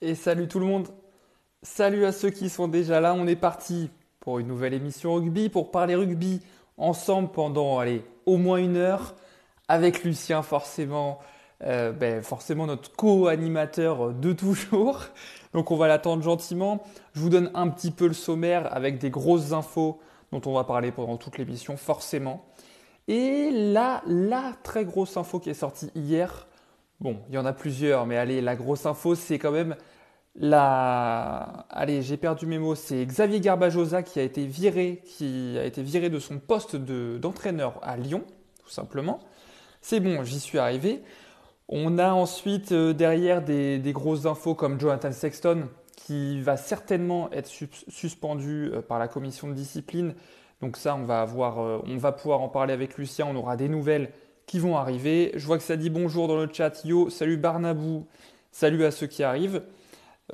Et salut tout le monde. Salut à ceux qui sont déjà là. On est parti pour une nouvelle émission rugby, pour parler rugby ensemble pendant, allez, au moins une heure, avec Lucien forcément, euh, ben, forcément notre co-animateur de toujours. Donc on va l'attendre gentiment. Je vous donne un petit peu le sommaire avec des grosses infos dont on va parler pendant toute l'émission, forcément. Et là, la très grosse info qui est sortie hier, bon, il y en a plusieurs, mais allez, la grosse info, c'est quand même la... Allez, j'ai perdu mes mots, c'est Xavier Garbajosa qui a été viré, qui a été viré de son poste d'entraîneur à Lyon, tout simplement. C'est bon, j'y suis arrivé. On a ensuite euh, derrière des, grosses infos comme Jonathan Sexton qui va certainement être suspendu euh, par la commission de discipline. Donc ça, on va, avoir, euh, on va pouvoir en parler avec Lucien. On aura des nouvelles qui vont arriver. Je vois que ça dit bonjour dans le chat. Yo, salut Barnabou. Salut à ceux qui arrivent.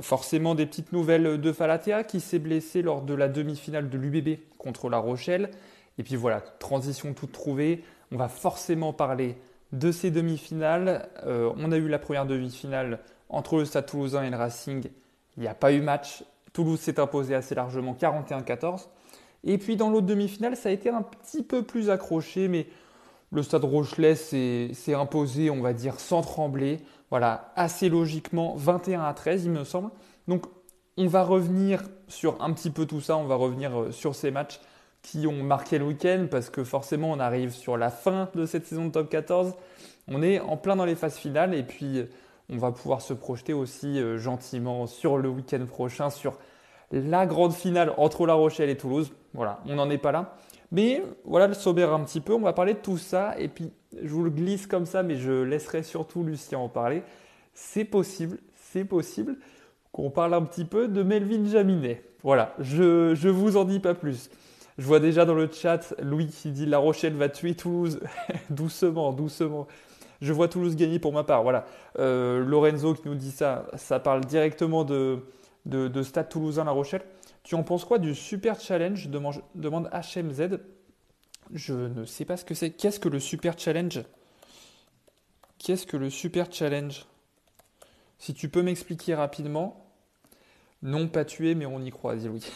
Forcément des petites nouvelles de Falatea qui s'est blessé lors de la demi-finale de l'UBB contre La Rochelle. Et puis voilà, transition toute trouvée. On va forcément parler de ces demi-finales. Euh, on a eu la première demi-finale entre le Stade toulousain et le Racing. Il n'y a pas eu match. Toulouse s'est imposé assez largement 41-14. Et puis dans l'autre demi-finale, ça a été un petit peu plus accroché, mais le Stade Rochelet s'est imposé, on va dire, sans trembler. Voilà, assez logiquement, 21 à 13, il me semble. Donc on va revenir sur un petit peu tout ça, on va revenir euh, sur ces matchs qui ont marqué le week-end parce que forcément on arrive sur la fin de cette saison de top 14. On est en plein dans les phases finales et puis on va pouvoir se projeter aussi euh, gentiment sur le week-end prochain, sur la grande finale entre La Rochelle et Toulouse. Voilà, on n'en est pas là. Mais voilà le sommaire un petit peu, on va parler de tout ça et puis je vous le glisse comme ça, mais je laisserai surtout Lucien en parler. C'est possible, c'est possible qu'on parle un petit peu de Melvin Jaminet. Voilà, je ne vous en dis pas plus. Je vois déjà dans le chat Louis qui dit La Rochelle va tuer Toulouse. doucement, doucement. Je vois Toulouse gagner pour ma part. Voilà. Euh, Lorenzo qui nous dit ça, ça parle directement de, de, Stade Toulousain La Rochelle. Tu en penses quoi du Super Challenge? Demande HMZ. Je ne sais pas ce que c'est. Qu'est-ce que le Super Challenge? Qu'est-ce que le Super Challenge? Si tu peux m'expliquer rapidement. Non, pas tuer, mais on y croit, dit Louis.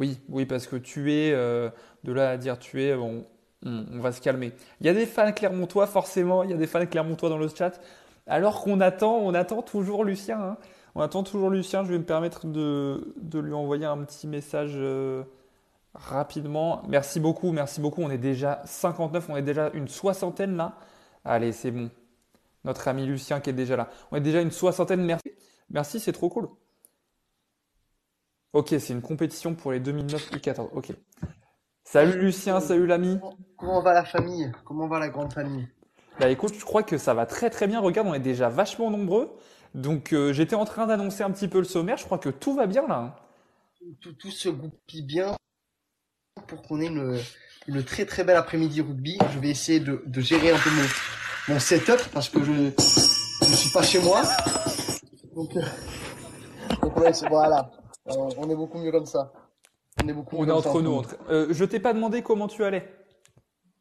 Oui, oui, parce que tuer, euh, de là à dire tuer, on, va se calmer. Il y a des fans clermontois, forcément, il y a des fans clermontois dans le chat. Alors qu'on attend, on attend toujours Lucien. Hein. On attend toujours Lucien. Je vais me permettre de, de lui envoyer un petit message euh, rapidement. Merci beaucoup, merci beaucoup. On est déjà 59, on est déjà une soixantaine là. Allez, c'est bon. Notre ami Lucien qui est déjà là. On est déjà une soixantaine. Merci. Merci, c'est trop cool. Ok, c'est une compétition pour les 2009 U14. Ok. Salut Lucien, salut l'ami. Comment va la famille? Comment va la grande famille? Bah écoute, je crois que ça va très très bien. Regarde, on est déjà vachement nombreux. Donc euh, j'étais en train d'annoncer un petit peu le sommaire. Je crois que tout va bien là. Hein. Tout, se goupille bien pour qu'on ait une, très très belle après-midi rugby. Je vais essayer de, gérer un peu mon, setup parce que je ne suis pas chez moi. Donc, euh, voilà. Euh, on est beaucoup mieux comme ça. On est beaucoup. On est entre nous. Euh, je t'ai pas demandé comment tu allais.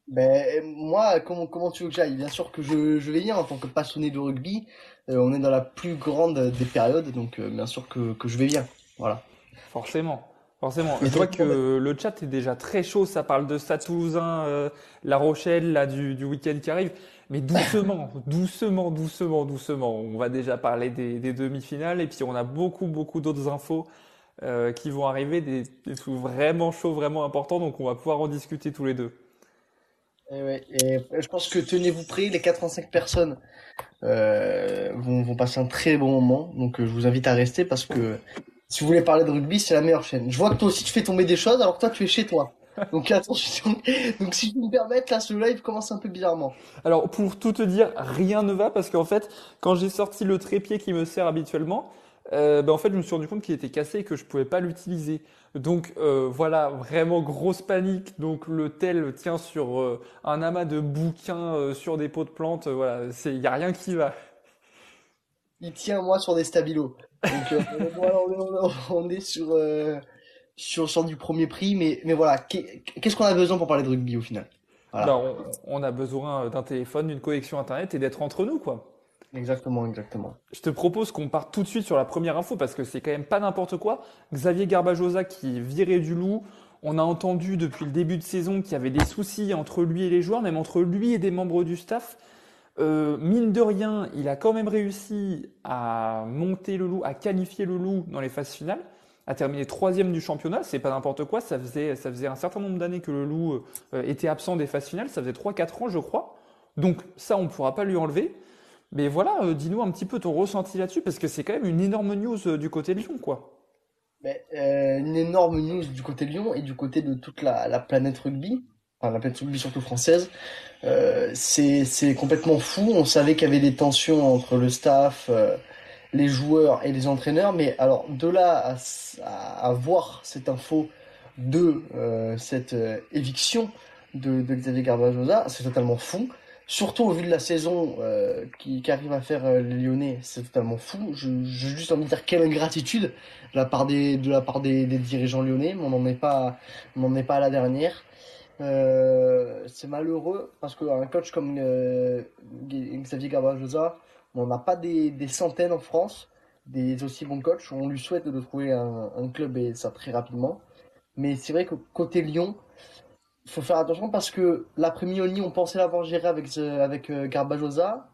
Ben moi, comment comment tu veux que j'aille? Bien sûr que je, vais y en tant que passionné de rugby. Euh, on est dans la plus grande des périodes, donc bien sûr que, je vais bien. Voilà. Forcément. Forcément. je vois que le chat est déjà très chaud. Ça parle de Stade Toulousain, La Rochelle, là, du, du week-end qui arrive. Mais doucement, doucement, doucement, doucement. On va déjà parler des, des demi-finales et puis on a beaucoup, beaucoup d'autres infos euh, qui vont arriver, des, des, trucs vraiment chauds, vraiment importants, donc on va pouvoir en discuter tous les deux. Et, ouais, et je pense que tenez-vous prêts, les 85 personnes euh, vont, vont, passer un très bon moment, donc euh, je vous invite à rester parce que si vous voulez parler de rugby, c'est la meilleure chaîne. Je vois que toi aussi tu fais tomber des choses, alors que toi tu es chez toi. Donc attention. Donc si je me permets, là ce live commence un peu bizarrement. Alors pour tout te dire, rien ne va parce qu'en fait, quand j'ai sorti le trépied qui me sert habituellement, euh, ben, en fait, je me suis rendu compte qu'il était cassé et que je pouvais pas l'utiliser. Donc euh, voilà, vraiment grosse panique. Donc le tel tient sur euh, un amas de bouquins euh, sur des pots de plantes. voilà, c'est il y a rien qui va. Il tient moi sur des stabilos. Donc voilà, on, est, sur, sur sur du premier prix, mais mais voilà, qu'est-ce qu'on a besoin pour parler de rugby au final? Voilà. Ben, on, on, a besoin d'un téléphone, d'une connexion internet et d'être entre nous quoi. Exactement, exactement. Je te propose qu'on parte tout de suite sur la première info parce que c'est quand même pas n'importe quoi. Xavier Garbajosa qui est viré du loup. On a entendu depuis le début de saison qu'il y avait des soucis entre lui et les joueurs, même entre lui et des membres du staff. Euh, mine de rien, il a quand même réussi à monter le loup, à qualifier le loup dans les phases finales, à terminer troisième du championnat. C'est pas n'importe quoi. Ça faisait, ça faisait un certain nombre d'années que le loup euh, était absent des phases finales. Ça faisait 3-4 ans, je crois. Donc ça, on ne pourra pas lui enlever. Mais voilà, euh, dis-nous un petit peu ton ressenti là-dessus, parce que c'est quand même une énorme news du côté de Lyon, quoi. Une énorme news du côté de Lyon et du côté de toute la planète rugby, enfin la rugby surtout française. Euh, c'est complètement fou. On savait qu'il y avait des tensions entre le staff, euh, les joueurs et les entraîneurs, mais alors de là à, voir cette info de euh, cette euh, éviction de, de Xavier Garbajosa, c'est totalement fou. Surtout au vu de la saison qui, arrive à faire les Lyonnais, c'est totalement fou. Je, juste envie de dire quelle ingratitude de la part des, de la part des, dirigeants lyonnais, mais on n'en est on n'en est pas à la dernière. Euh, c'est malheureux parce qu'un coach comme euh, Xavier Garbajosa, on n'a pas des, centaines en France, des aussi bons coachs. On lui souhaite de trouver un, club et ça très rapidement. Mais c'est vrai que côté Lyon, il faut faire attention parce que l'après-midi, on pensait l'avoir géré avec, ce- avec euh, Garbajosa.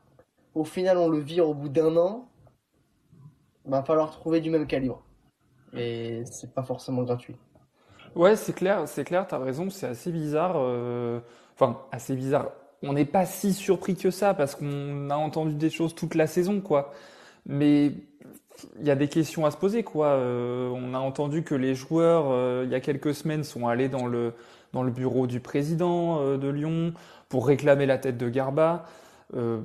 Au final, on le vire au bout d'un an. Il va falloir trouver du même calibre. Et c'est pas forcément gratuit. Ouais, c'est clair, c'est clair, t'as raison, c'est assez bizarre. euh, Enfin, assez bizarre. On n'est pas si surpris que ça parce qu'on a entendu des choses toute la saison, quoi. Mais il y a des questions à se poser, quoi. Euh, on a entendu que les joueurs, euh, il y a quelques semaines, sont allés dans le, dans le bureau du président euh, de Lyon pour réclamer la tête de Garba. Euh,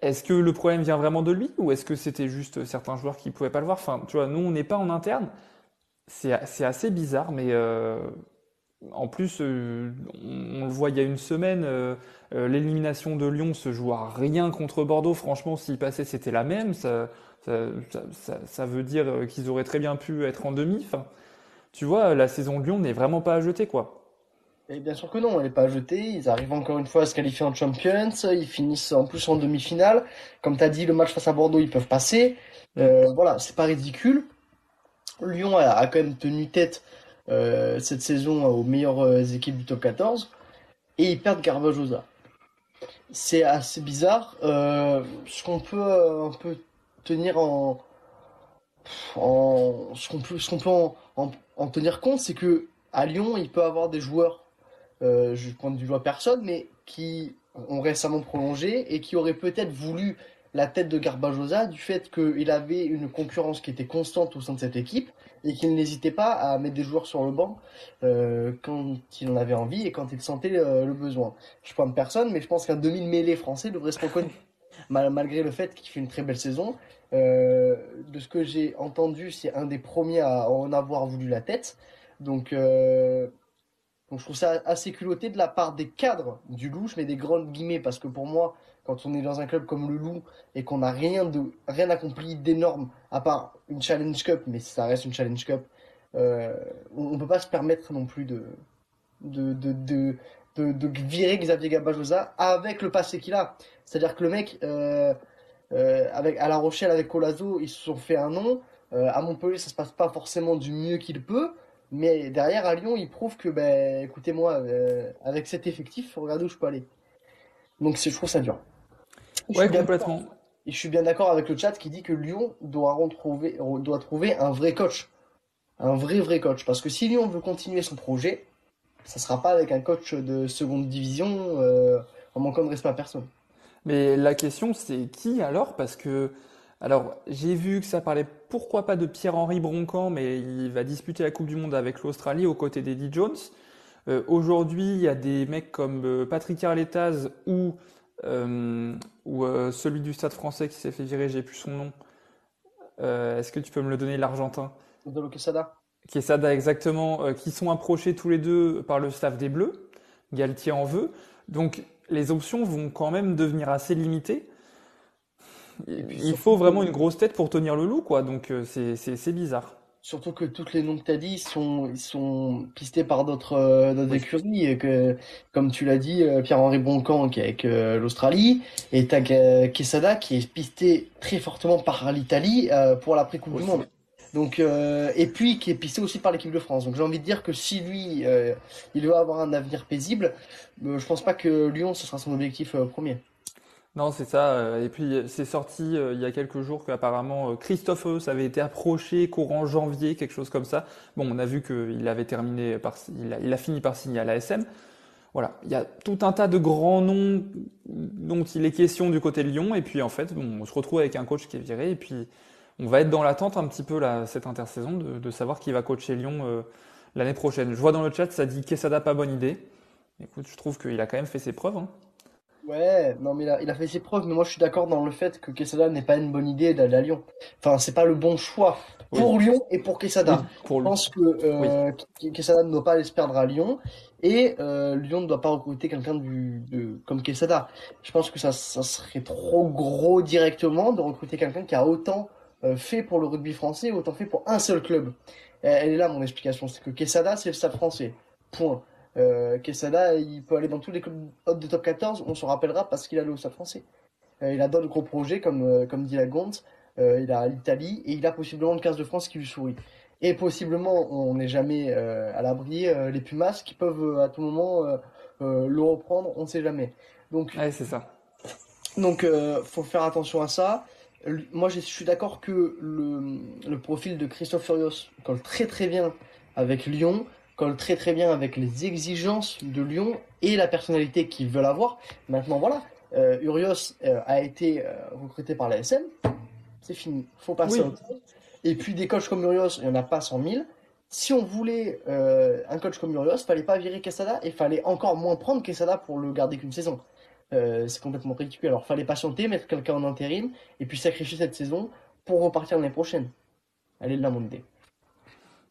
est-ce que le problème vient vraiment de lui ou est-ce que c'était juste certains joueurs qui pouvaient pas le voir? Enfin, tu vois, nous, on n'est pas en interne. C'est assez bizarre, mais euh, en plus, euh, on, le voit il y a une semaine, euh, l'élimination de Lyon se joue à rien contre Bordeaux. Franchement, s'il passait, c'était la même. Ça, ça, veut dire qu'ils auraient très bien pu être en demi. Enfin, tu vois, la saison de Lyon n'est vraiment pas à jeter, quoi. Et bien sûr que non, elle n'est pas jetée. Ils arrivent encore une fois à se qualifier en Champions. Ils finissent en plus en demi-finale. Comme tu as dit, le match face à Bordeaux, ils peuvent passer. Voilà, c'est pas ridicule. Lyon a, quand même tenu tête euh, cette saison aux meilleures euh, équipes du top 14. Et ils perdent Garbajosa. C'est assez bizarre. Euh, ce qu'on peut un peu tenir en, ce qu'on peut, en, en- en tenir compte, c'est que à Lyon, il peut avoir des joueurs, je pointe du doigt personne, mais qui ont récemment prolongé et qui auraient peut-être voulu la tête de Garbajosa du fait qu'il avait une concurrence qui était constante au sein de cette équipe et qu'il n'hésitait pas à mettre des joueurs sur le banc euh, quand il en avait envie et quand il sentait euh, le besoin. Je pointe personne, mais je pense qu'un demi-mêlée français devrait se reconnaître mal- malgré le fait qu'il fait une très belle saison. Euh, de ce que j'ai entendu, c'est un des premiers à en avoir voulu la tête. Donc, donc je trouve ça assez culotté de la part des cadres du Loup. Je mets des grandes guillemets parce que pour moi, quand on est dans un club comme le Loup et qu'on n'a rien rien accompli d'énorme à part une Challenge Cup, mais ça reste une Challenge Cup, euh, on, on peut pas se permettre non plus de de de de, de, virer Xavier Gabajosa avec le passé qu'il a. C'est-à-dire que le mec, euh, euh, avec à La Rochelle avec Colazo, ils se sont fait un nom. À Montpellier, ça se passe pas forcément du mieux qu'il peut. Mais derrière, à Lyon, il prouve que, ben, écoutez-moi, avec cet effectif, regardez où je peux aller. Donc, je trouve ça dur. Je Ouais, complètement. Et je suis bien d'accord avec le chat qui dit que Lyon doit retrouver, doit trouver un vrai coach. Un vrai, vrai coach. Parce que si Lyon veut continuer son projet, ça sera pas avec un coach de seconde division, euh, en manquant de respect à personne. Mais la question, c'est qui alors? Parce que, alors, j'ai vu que ça parlait pourquoi pas de Pierre-Henri Broncan, mais il va disputer la Coupe du Monde avec l'Australie aux côtés d'Eddie Jones. Euh, aujourd'hui, il y a des mecs comme euh, Patrick Arletaz ou, ou euh, celui du Stade français qui s'est fait virer, j'ai plus son nom. Euh, est-ce que tu peux me le donner, l'Argentin? Dolo Quesada. Quesada exactement, euh, qui sont approchés tous les deux par le staff des Bleus. Galtier en veut. Donc les options vont quand même devenir assez limitées. Puis, Il faut vraiment une grosse tête pour tenir le loup, quoi. Donc euh, c'est bizarre. Surtout que toutes les noms que tu as dit sont, ils sont pistés par d'autres euh, écuries. Et que, comme tu l'as dit, euh, Pierre-Henri Boncan qui est avec euh, l'Australie, et t'as Quesada qui est pisté très fortement par l'Italie pour l'après-Coupe du Monde. Donc, et puis qui est pisté aussi par l'équipe de France. Donc j'ai envie de dire que si lui, il veut avoir un avenir paisible, je pense pas que Lyon, ce sera son objectif premier. Non, c'est ça. Euh, et puis, c'est sorti euh, il y a quelques jours qu'apparemment euh, Christophe Eus avait été approché courant janvier, quelque chose comme ça. Bon, on a vu qu'il avait terminé par, il a, il a fini par signer à l'ASM. Voilà, il y a tout un tas de grands noms dont il est question du côté de Lyon. Et puis, en fait, bon, on se retrouve avec un coach qui est viré. Et puis, on va être dans l'attente un petit peu cette intersaison de, de savoir qui va coacher Lyon l'année prochaine. Je vois dans le chat, ça dit Quesada, pas bonne idée. Écoute, je trouve qu'il a quand même fait ses preuves. Hein. Ouais, non mais il a, il a fait ses preuves, mais moi je suis d'accord dans le fait que Quesada n'est pas une bonne idée d'aller à Lyon. Enfin, c'est pas le bon choix pour Lyon et pour Quesada. pour je pense que euh, Quesada ne doit pas aller se perdre à Lyon et euh, Lyon ne doit pas recruter quelqu'un du de, comme Quesada. Je pense que ça, ça serait trop gros directement de recruter quelqu'un qui a autant euh, fait pour le rugby français, autant fait pour un seul club. Elle est là mon explication, c'est que Quesada c'est le stade français. Point. Euh, Quesada, il peut aller dans tous les clubs de top 14, on s'en rappellera parce qu'il a le Stade français. Euh, il a d'autres gros projets, comme, euh, comme dit la Gonte, euh, il a l'Italie, et il a possiblement le 15 de France qui lui sourit. Et possiblement, on n'est jamais à l'abri, les Pumas qui peuvent à tout moment le reprendre, on ne sait jamais. Donc, ouais, c'est ça. Donc, faut faire attention à ça. Moi, je suis d'accord que le, le profil de Christophe Furios colle très très bien avec Lyon colle très très bien avec les exigences de Lyon et la personnalité qu'ils veulent avoir. Maintenant, voilà, euh, Urios euh, a été euh, recruté par la SM. C'est fini. faut passer oui. Et puis des coachs comme Urios, il n'y en a pas 100 000. Si on voulait un coach comme Urios, fallait pas virer Quesada et fallait encore moins prendre Quesada pour le garder qu'une saison. c'est complètement ridicule. Alors fallait patienter, mettre quelqu'un en intérim et puis sacrifier cette saison pour repartir l'année prochaine. Elle est là mon idée.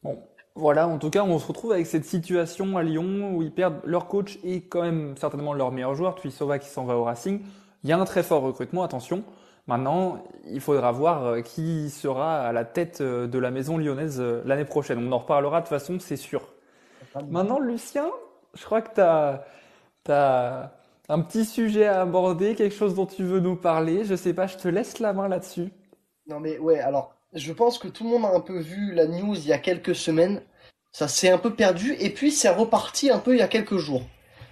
Bon, voilà, en tout cas, on se retrouve avec cette situation à Lyon où ils perdent leur coach et quand même certainement leur meilleur joueur, Tuisova qui s'en va au Racing. Il y a un très fort recrutement, attention. Maintenant, il faudra voir euh, qui sera à la tête euh, de la maison lyonnaise euh, l'année prochaine. On en reparlera de toute façon, c'est sûr. Maintenant, Lucien, je crois que tu as, un petit sujet à aborder, quelque chose dont tu veux nous parler. Je sais pas, je te laisse la main là-dessus. Non mais ouais, alors je pense que tout le monde a un peu vu la news il y a quelques semaines. Ça s'est un peu perdu et puis c'est reparti un peu il y a quelques jours.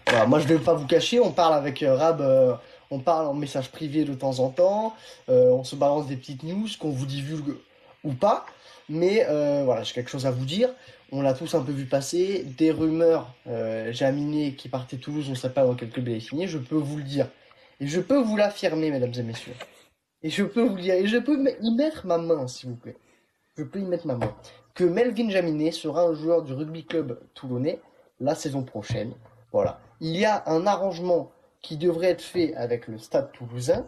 Voilà, moi je vais pas vous cacher, on parle avec euh, Rab, euh, on parle en message privé de temps en temps, euh, on se balance des petites news qu'on vous divulgue ou pas, mais voilà, j'ai quelque chose à vous dire. On l'a tous un peu vu passer, des rumeurs Jaminé qui partait Toulouse, on ne sait pas dans quel club il est signé, je peux vous le dire. Et je peux vous l'affirmer, mesdames et messieurs. Et je peux vous dire, et je peux y mettre ma main, s'il vous plaît. Je peux y mettre ma main. Que Melvin Jaminet sera un joueur du rugby club toulonnais la saison prochaine. Voilà. Il y a un arrangement qui devrait être fait avec le stade toulousain.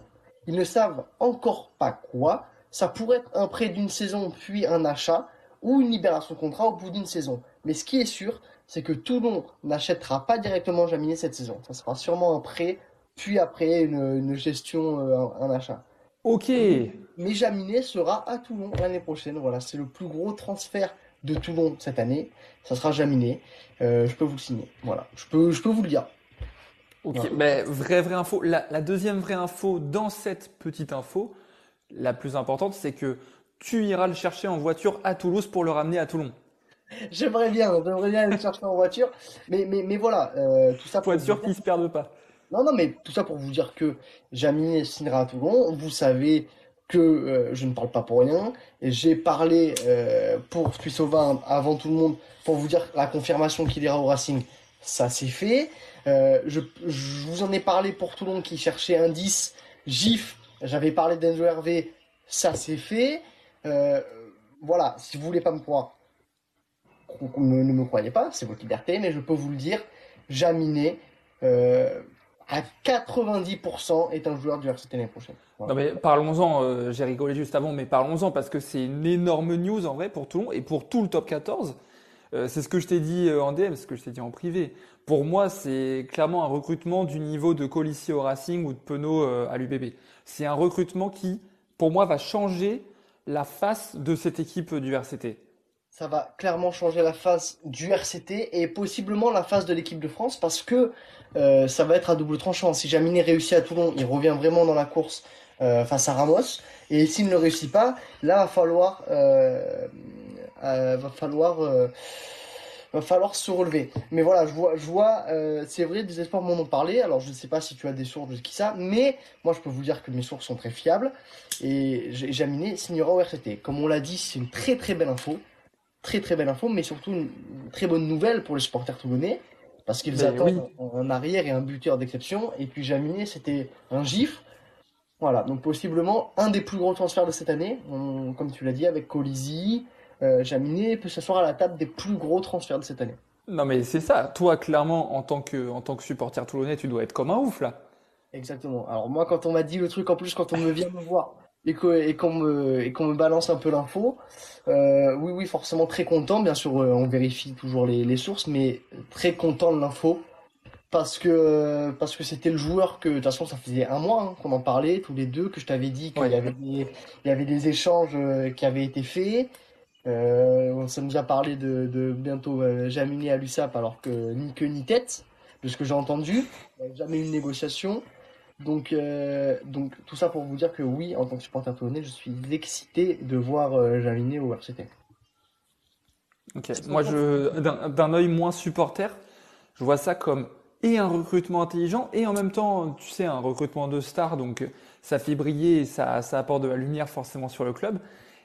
Ils ne savent encore pas quoi. Ça pourrait être un prêt d'une saison puis un achat ou une libération de contrat au bout d'une saison. Mais ce qui est sûr, c'est que Toulon n'achètera pas directement Jaminet cette saison. Ça sera sûrement un prêt, puis après une, gestion, euh, un achat. Ok. Mais Jaminet sera à Toulon l'année prochaine. Voilà, c'est le plus gros transfert de Toulon cette année. Ça sera Jaminet. Euh, je peux vous le signer. Voilà, je peux, je peux vous le dire. Ok, mais vraie vraie info. La, deuxième vraie info dans cette petite info, la plus importante, c'est que tu iras le chercher en voiture à Toulouse pour le ramener à Toulon. J'aimerais bien, j'aimerais bien le chercher en voiture, mais mais mais voilà, euh, tout ça pour être sûr qu'il se perde pas. Non, non, mais tout ça pour vous dire que Jaminet signera à Toulon. Vous savez que euh, je ne parle pas pour rien. J'ai parlé euh, pour Tuisova avant tout le monde pour vous dire la confirmation qu'il ira au Racing. Ça c'est fait. Euh, je, vous en ai parlé pour Toulon qui cherchait un 10. GIF, j'avais parlé d'Enzo Hervé. Ça c'est fait. voilà, si vous voulez pas me croire, ne, me croyez pas, c'est votre liberté, mais je peux vous le dire. Jaminet, à 90% est un joueur du RCT l'année prochaine. Non mais parlons-en, euh, j'ai rigolé juste avant, mais parlons-en parce que c'est une énorme news en vrai pour monde et pour tout le top 14. Euh, c'est ce que je t'ai dit euh, en DM, ce que je t'ai dit en privé. Pour moi, c'est clairement un recrutement du niveau de Colissi au Racing ou de Penaud à l'UBB. C'est un recrutement qui, pour moi, va changer la face de cette équipe du RCT. Ça va clairement changer la face du RCT et possiblement la face de l'équipe de France parce que euh, ça va être à double tranchant. Si Jaminet réussit à Toulon, il revient vraiment dans la course euh, face à Ramos. Et s'il ne réussit pas, là va falloir, euh, va falloir, va falloir se relever. Mais voilà, je vois, je vois, c'est vrai, des espoirs m'en ont parlé. Alors je ne sais pas si tu as des sources de qui ça, mais moi je peux vous dire que mes sources sont très fiables. Et Jaminet signera au RCT. Comme on l'a dit, c'est une très très belle info, très très belle info, mais surtout une très bonne nouvelle pour les supporters toulonnais. Parce qu'ils Ben attendent un arrière et un buteur d'exception. Et puis Jaminet, c'était un gif. Voilà, donc possiblement un des plus gros transferts de cette année, On- comme tu l'as dit, avec Colisi, euh, Jaminet peut s'asseoir à la table des plus gros transferts de cette année. Non mais c'est ça, toi clairement en tant que, en tant que supporter toulonnais, tu dois être comme un ouf là. Exactement. Alors moi, quand on m'a dit le truc, en plus, quand on me vient me voir et qu'on me, balance un peu l'info, euh, oui, oui, forcément très content. Bien sûr, euh, on vérifie toujours les, les sources, mais très content de l'info. Parce que parce que c'était le joueur que de toute façon ça faisait un mois hein, qu'on en parlait tous les deux que je t'avais dit qu'il Ouais. y avait des il y avait des échanges euh, qui avaient été faits euh, on s'est déjà parlé de, de bientôt euh, Jaminet à l'USAP alors que ni queue ni tête de ce que j'ai entendu il n'y a jamais eu une négociation donc euh, donc tout ça pour vous dire que oui en tant que supporter toulonnais je suis excité de voir euh, Jaminet au RCT Ok. Moi, je, d'un d'un œil moins supporter, je vois ça comme et un recrutement intelligent et en même temps, tu sais, un recrutement de star, donc euh, ça fait briller et ça, ça apporte de la lumière forcément sur le club.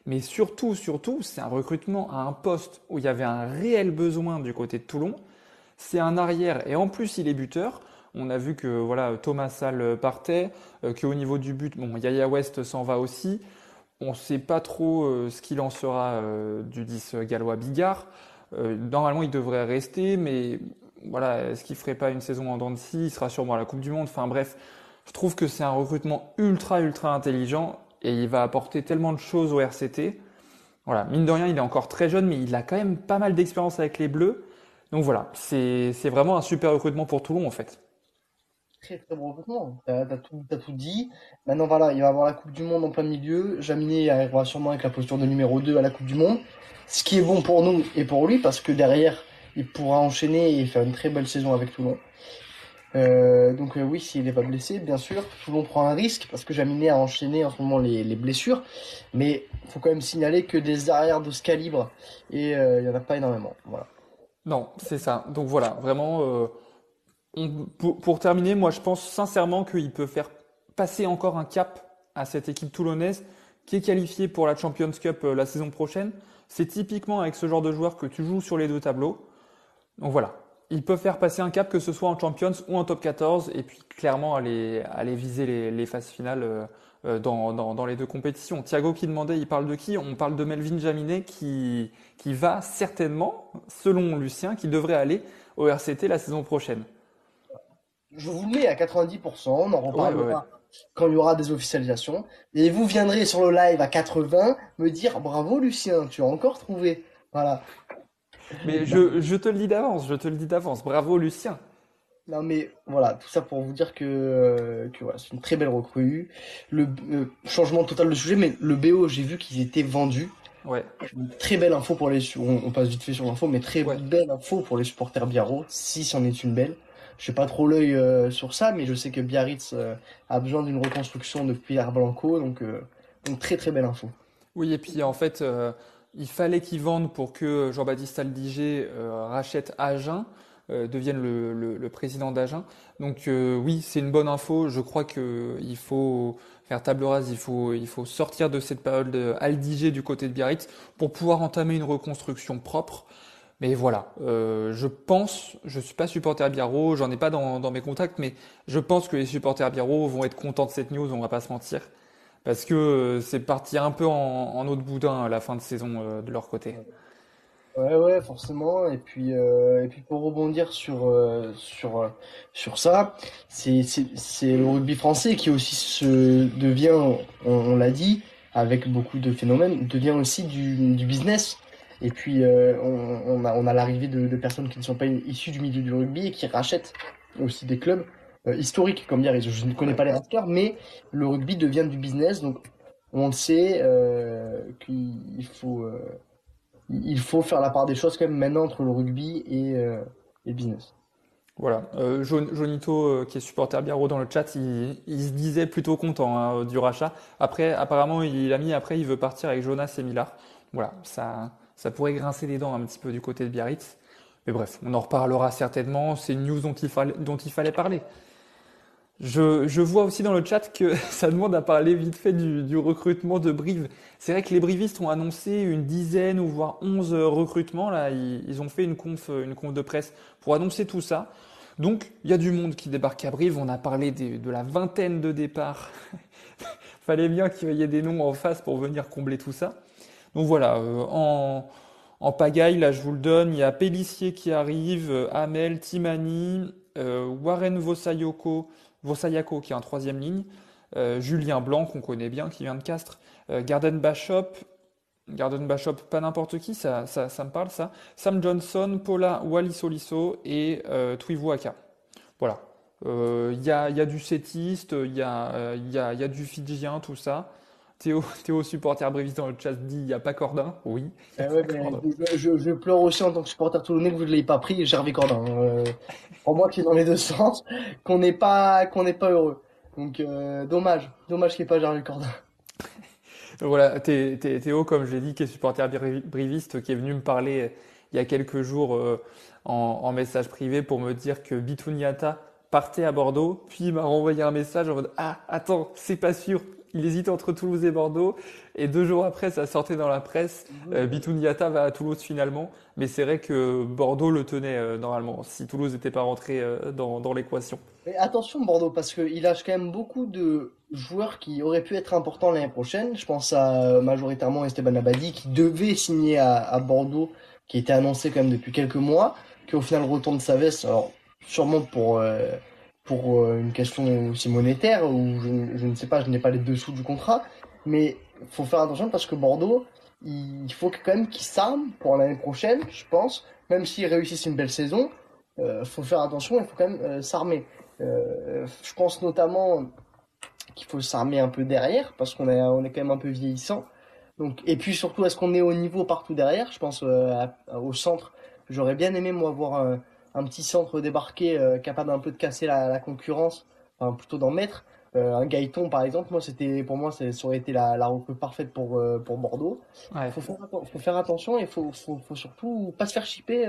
Mais surtout, surtout, c'est un recrutement à un poste où il y avait un réel besoin du côté de Toulon. C'est un arrière et en plus il est buteur. On a vu que voilà Thomas Sall partait, euh, qu'au niveau du but, bon Yaya West s'en va aussi. On ne sait pas trop euh, ce qu'il en sera euh, du 10 gallois Bigard. Euh, normalement, il devrait rester, mais voilà, est-ce qu'il ferait pas une saison en dents de Il sera sûrement à la Coupe du Monde. Enfin bref, je trouve que c'est un recrutement ultra ultra intelligent et il va apporter tellement de choses au RCT. Voilà, mine de rien, il est encore très jeune, mais il a quand même pas mal d'expérience avec les Bleus. Donc voilà, c'est vraiment un super recrutement pour Toulon en fait. Très très bon recrutement. T'as tout, tout dit. Maintenant voilà, il va avoir la Coupe du Monde en plein milieu. Jaminet arrivera sûrement avec la posture de numéro 2 à la Coupe du Monde. Ce qui est bon pour nous et pour lui parce que derrière, il pourra enchaîner et faire une très belle saison avec Toulon. Euh, donc euh, oui, s'il n'est pas blessé, bien sûr, Toulon prend un risque parce que Jaminet a enchaîné en ce moment les, les blessures. Mais il faut quand même signaler que des arrières de ce calibre, et euh, il n'y en a pas énormément. Voilà. Non, c'est ça. Donc voilà, vraiment, euh, pour, terminer, moi je pense sincèrement qu'il peut faire passer encore un cap à cette équipe toulonnaise qui est qualifiée pour la Champions Cup euh, la saison prochaine. C'est typiquement avec ce genre de joueur que tu joues sur les deux tableaux. Donc voilà, il peut faire passer un cap que ce soit en Champions ou en Top 14 et puis clairement aller, viser les, phases finales euh, euh, dans, les deux compétitions. Thiago qui demandait, il parle de qui? On parle de Melvin Jaminet qui va certainement, selon Lucien, qui devrait aller au RCT la saison prochaine. Je vous le mets à 90%, on en reparlera Ouais, ouais, ouais. quand il y aura des officialisations. Et vous viendrez sur le live à 80 me dire bravo Lucien, tu as encore trouvé. Voilà. Mais je, je te le dis d'avance, je te le dis d'avance. Bravo Lucien. Non mais voilà, tout ça pour vous dire que, euh, que voilà, c'est une très belle recrue. Le euh, changement total de sujet, mais le BO, j'ai vu qu'ils étaient vendus. Ouais. Très belle info pour les on, on passe vite fait sur l'info, mais très Ouais. belle info pour les supporters Biarro, si c'en est une belle. Je pas trop l'œil euh, sur ça, mais je sais que Biarritz euh, a besoin d'une reconstruction de Pierre Blanco, donc, euh, donc très très belle info. Oui, et puis en fait, euh, il fallait qu'ils vendent pour que Jean-Baptiste Aldiger euh, rachète Agen, euh, devienne le, président d'Agen. Donc euh, oui, c'est une bonne info. Je crois que il faut faire table rase, il faut, sortir de cette période de Aldiger du côté de Biarritz pour pouvoir entamer une reconstruction propre. Mais voilà, euh, je pense, je suis pas supporter Biarro, j'en ai pas dans, dans mes contacts, mais je pense que les supporters Biarro vont être contents de cette news, on va pas se mentir. Parce que euh, c'est parti un peu en, en eau de boudin à la fin de saison euh, de leur côté. Ouais, ouais, forcément. Et puis, euh, et puis pour rebondir sur, euh, sur, euh, sur ça, c'est le rugby français qui aussi se devient, on, on l'a dit, avec beaucoup de phénomènes, devient aussi du, du business. Et puis, euh, on, a, l'arrivée de, personnes qui ne sont pas issues du milieu du rugby et qui rachètent aussi des clubs euh, historiques, comme dire, je ne connais pas les Raptors, mais le rugby devient du business, donc on le sait euh, qu'il faut, il faut faire la part des choses quand même maintenant entre le rugby et, et business. Voilà, Jonito, qui est supporter Biarro dans le chat, il, il se disait plutôt content hein, du rachat. Après, apparemment, il a mis après, il veut partir avec Jonas et Millard. Voilà, ça, ça pourrait grincer les dents un petit peu du côté de Biarritz. Mais bref, on en reparlera certainement. C'est une news dont il, fallait, dont il fallait parler. Je, je, vois aussi dans le chat que ça demande à parler vite fait du, du recrutement de Brive. C'est vrai que les brivistes ont annoncé une dizaine ou voire onze recrutements. Là, ils, ont fait une conf, une conf de presse pour annoncer tout ça. Donc, il y a du monde qui débarque à Brive. On a parlé de la vingtaine de départs. Fallait bien qu'il y ait des noms en face pour venir combler tout ça. Donc voilà, euh, en, pagaille, là je vous le donne, il y a Pellissier qui arrive, euh, Amel, Timani, euh, Warren Vosayoko, Vosayako qui est en troisième ligne, Julien Blanc qu'on connaît bien qui vient de Castres, Garden Bashop, Garden Bashop, pas n'importe qui, ça, ça, ça, me parle ça, Sam Johnson, Paula Walisoliso et euh. Voilà. Il y, a, du sétiste, il y, a, y a du fidjien, tout ça. Théo, Théo, supporter bréviste dans le chat dit il n'y a pas Cordin. Oui. Eh ouais, je, je, pleure aussi en tant que supporter toulonnais que vous ne l'ayez pas pris, Gervais Cordin. Euh, pour moi qui est dans les deux sens, qu'on n'est pas, qu'on n'est pas heureux. Donc euh, dommage, dommage qu'il n'y ait pas Gervais Cordin. voilà, Théo, comme je l'ai dit, qui est supporter briviste, qui est venu me parler euh, il y a quelques jours euh, en, en, message privé pour me dire que Bitouniata partait à Bordeaux, puis il m'a renvoyé un message en mode Ah, attends, c'est pas sûr, il hésite entre Toulouse et Bordeaux. Et deux jours après, ça sortait dans la presse. Mmh. Euh, Bitouniata va à Toulouse finalement. Mais c'est vrai que Bordeaux le tenait euh, normalement, si Toulouse n'était pas rentré euh, dans, dans l'équation. Mais attention Bordeaux, parce qu'il lâche quand même beaucoup de joueurs qui auraient pu être importants l'année prochaine. Je pense à majoritairement Esteban Abadi, qui devait signer à, à, Bordeaux, qui était annoncé quand même depuis quelques mois, qui au final retourne sa veste. Alors, sûrement pour pour euh, une question aussi monétaire ou je, ne sais pas, je n'ai pas les dessous du contrat, mais faut faire attention parce que Bordeaux, il faut quand même qu'il s'arme pour l'année prochaine, je pense, même s'ils réussissent une belle saison, euh, faut faire attention, il faut quand même euh, s'armer. Euh, je pense notamment qu'il faut s'armer un peu derrière parce qu'on est on est quand même un peu vieillissant. Donc et puis surtout est-ce qu'on est au niveau partout derrière? Je pense au centre. J'aurais bien aimé moi voir un petit centre débarqué euh, capable un peu de casser la, la concurrence, enfin plutôt d'en mettre. Euh, un Gaëton par exemple, moi c'était pour moi ça aurait été la, la recrue parfaite pour euh, pour Bordeaux. Il ouais. faut, faire, faut faire attention et faut, faut, faut surtout pas se faire chipper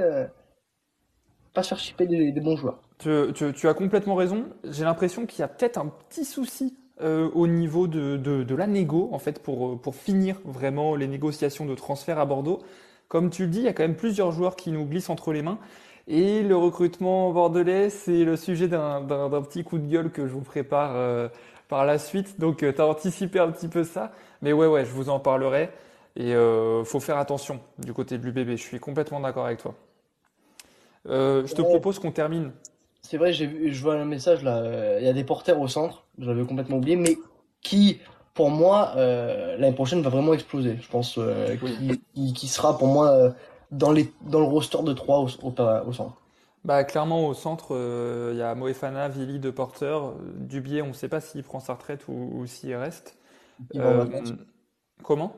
pas se faire chipper des, des bons joueurs. Tu, tu, tu, as complètement raison. J'ai l'impression qu'il y a peut-être un petit souci euh, au niveau de, de, de, la négo, en fait, pour, pour finir vraiment les négociations de transfert à Bordeaux. Comme tu le dis, il y a quand même plusieurs joueurs qui nous glissent entre les mains. Et le recrutement bordelais, c'est le sujet d'un petit coup de gueule que je vous prépare euh, par la suite. Donc, euh, tu as anticipé un petit peu ça. Mais ouais, ouais, je vous en parlerai. Et euh, faut faire attention du côté de l'UBB. Je suis complètement d'accord avec toi. Euh, je te ouais. propose qu'on termine. C'est vrai, je vois un message là. Il y a des porteurs au centre. J'avais complètement oublié. Mais qui, pour moi, euh, l'année prochaine va vraiment exploser. Je pense oui. qui, qui, sera pour moi dans, les, dans le roster de 3 au, au, au centre bah, Clairement, au centre, il euh, y a Moefana, Vili, de porteurs. Dubier, on ne sait pas s'il prend sa retraite ou, ou s'il reste. Euh, comment?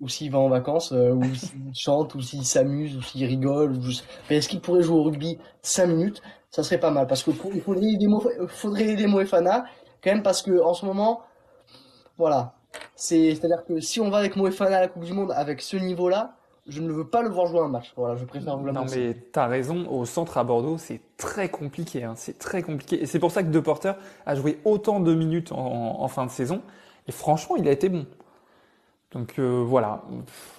Ou s'il va en vacances, euh, ou s'il chante, ou s'il s'amuse, ou s'il rigole. Ou... Mais est-ce qu'il pourrait jouer au rugby 5 minutes? Ça serait pas mal. Parce qu'il faudrait aider, Mo... faudrait aider Moefana, quand même, parce que en ce moment, voilà. C'est-à-dire que si on va avec Moefana à la Coupe du Monde avec ce niveau-là, je ne veux pas le voir jouer un match. Voilà, je préfère vous l'annoncer. Non, mais t'as raison. Au centre à Bordeaux, c'est très compliqué. Hein. C'est très compliqué. Et c'est pour ça que De Porter a joué autant de minutes en, en, fin de saison. Et franchement, il a été bon. Donc euh, voilà,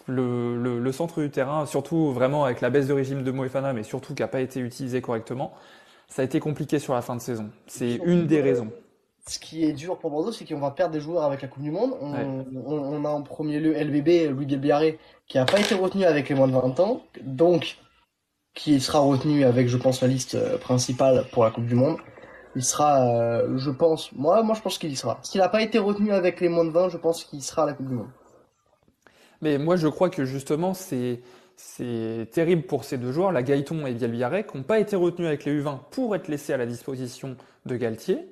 le, le, le, centre du terrain, surtout vraiment avec la baisse de régime de Moefana, mais surtout qui n'a pas été utilisé correctement, ça a été compliqué sur la fin de saison. C'est une des raisons ce qui est dur pour Bordeaux, c'est qu'on va perdre des joueurs avec la Coupe du Monde. On, ouais. on, on a en premier lieu LBB, Louis Bielbiaré, qui n'a pas été retenu avec les moins de 20 ans, donc qui sera retenu avec, je pense, la liste euh, principale pour la Coupe du Monde. Il sera, euh, je pense, moi, moi je pense qu'il y sera. S'il n'a pas été retenu avec les moins de 20, je pense qu'il sera à la Coupe du Monde. Mais moi je crois que justement c'est c'est terrible pour ces deux joueurs, la Gaëton et Bielbiaré, qui n'ont pas été retenus avec les U20 pour être laissés à la disposition de Galtier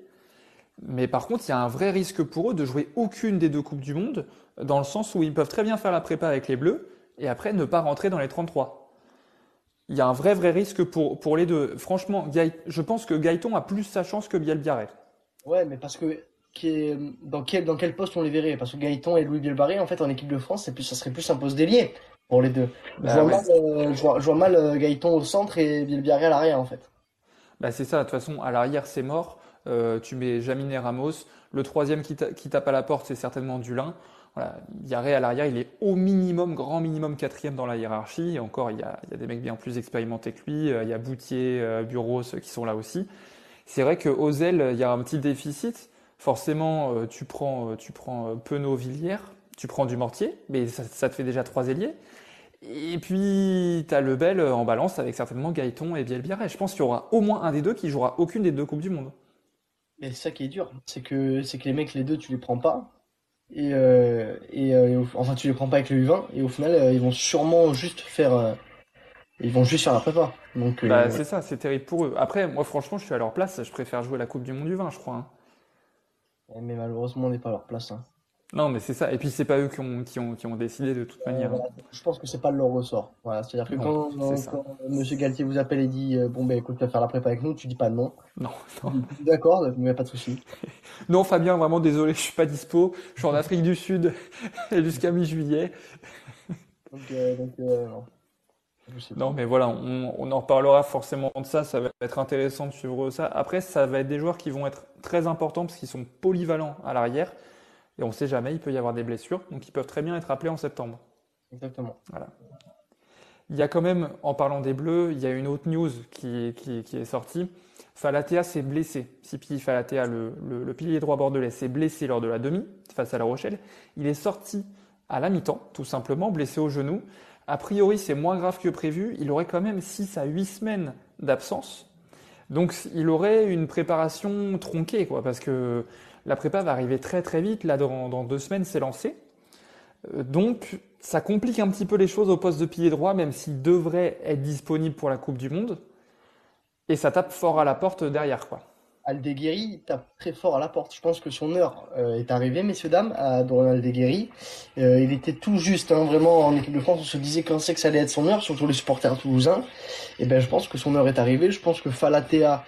mais par contre, il y a un vrai risque pour eux de jouer aucune des deux Coupes du Monde, dans le sens où ils peuvent très bien faire la prépa avec les Bleus, et après ne pas rentrer dans les 33 il y a un vrai vrai risque pour, pour les deux. Franchement, je pense que Gaëton a plus sa chance que Bielbiaré. Ouais, mais parce que dans quel, dans quel poste on les verrait? Parce que Gaëton et Louis Bielbarré, en fait, en équipe de France, plus, ça serait plus un poste d'ailier pour les deux. je, bah vois mal, euh, je, vois, mal, euh, Gaëton au centre et Bielbiaré à l'arrière, en fait. Bah c'est ça, de toute façon, à l'arrière, c'est mort. Euh, tu mets Jaminet Ramos. Le troisième qui, tape à la porte, c'est certainement Dulin. Voilà, Yaré à l'arrière, il est au minimum, grand minimum quatrième dans la hiérarchie. Et encore, il y, a, des mecs bien plus expérimentés que lui. Il y a Boutier, Bureau, qui sont là aussi. C'est vrai qu'aux ailes, il y a un petit déficit. Forcément, euh, tu prends, euh, tu prends euh, Penaud, Villiers, tu prends du Mortier, mais ça, te fait déjà trois ailiers. Et puis, tu as Lebel en balance avec certainement Gaëton et Bielbiaré. Je pense qu'il y aura au moins un des deux qui jouera aucune des deux Coupes du Monde. Mais c'est ça qui est dur. C'est que, c'est que les mecs, les deux, tu les prends pas. Et, et, enfin, tu les prends pas avec le U20. Et au final, ils vont sûrement juste faire. ils vont juste faire la prépa. Donc, bah, c'est ça, c'est terrible pour eux. Après, moi, franchement, je suis à leur place. Je préfère jouer la Coupe du Monde du 20, je crois. Hein. Mais malheureusement, on n'est pas à leur place. Hein. Non, mais c'est ça. Et puis, c'est pas eux qui ont, qui ont, qui ont décidé de toute euh, manière. Je pense que c'est pas leur ressort. Voilà. C'est-à-dire que quand, Monsieur Galtier vous appelle et dit euh, Bon, ben écoute, tu vas faire la prépa avec nous, tu dis pas non. Non, non. D'accord, mais pas de souci. non, Fabien, vraiment désolé, je suis pas dispo. Je suis en Afrique du Sud jusqu'à mi-juillet. donc, euh, donc non. Non, mais voilà, on, en reparlera forcément de ça. Ça va être intéressant de suivre ça. Après, ça va être des joueurs qui vont être très importants parce qu'ils sont polyvalents à l'arrière. Et on ne sait jamais, il peut y avoir des blessures. Donc, ils peuvent très bien être appelés en septembre. Exactement. Voilà. Il y a quand même, en parlant des Bleus, il y a une autre news qui, qui, est sortie. Falatea s'est blessé. Sipi Falatea, le, le, pilier droit bordelais, s'est blessé lors de la demi face à La Rochelle. Il est sorti à la mi-temps, tout simplement, blessé au genou. A priori, c'est moins grave que prévu. Il aurait quand même 6 à 8 semaines d'absence. Donc, il aurait une préparation tronquée, quoi, parce que la prépa va arriver très très vite. Là, dans, deux semaines, c'est lancé. Euh, donc, ça complique un petit peu les choses au poste de pilier droit, même s'il devrait être disponible pour la Coupe du Monde. Et ça tape fort à la porte derrière, quoi. Aldeguerri tape très fort à la porte. Je pense que son heure euh, est arrivée, messieurs, dames, à Dorian Aldeguerri. Euh, il était tout juste, hein, vraiment, en équipe de France. On se disait quand c'est que ça allait être son heure, surtout les supporters toulousains. Et eh ben, je pense que son heure est arrivée. Je pense que Falatea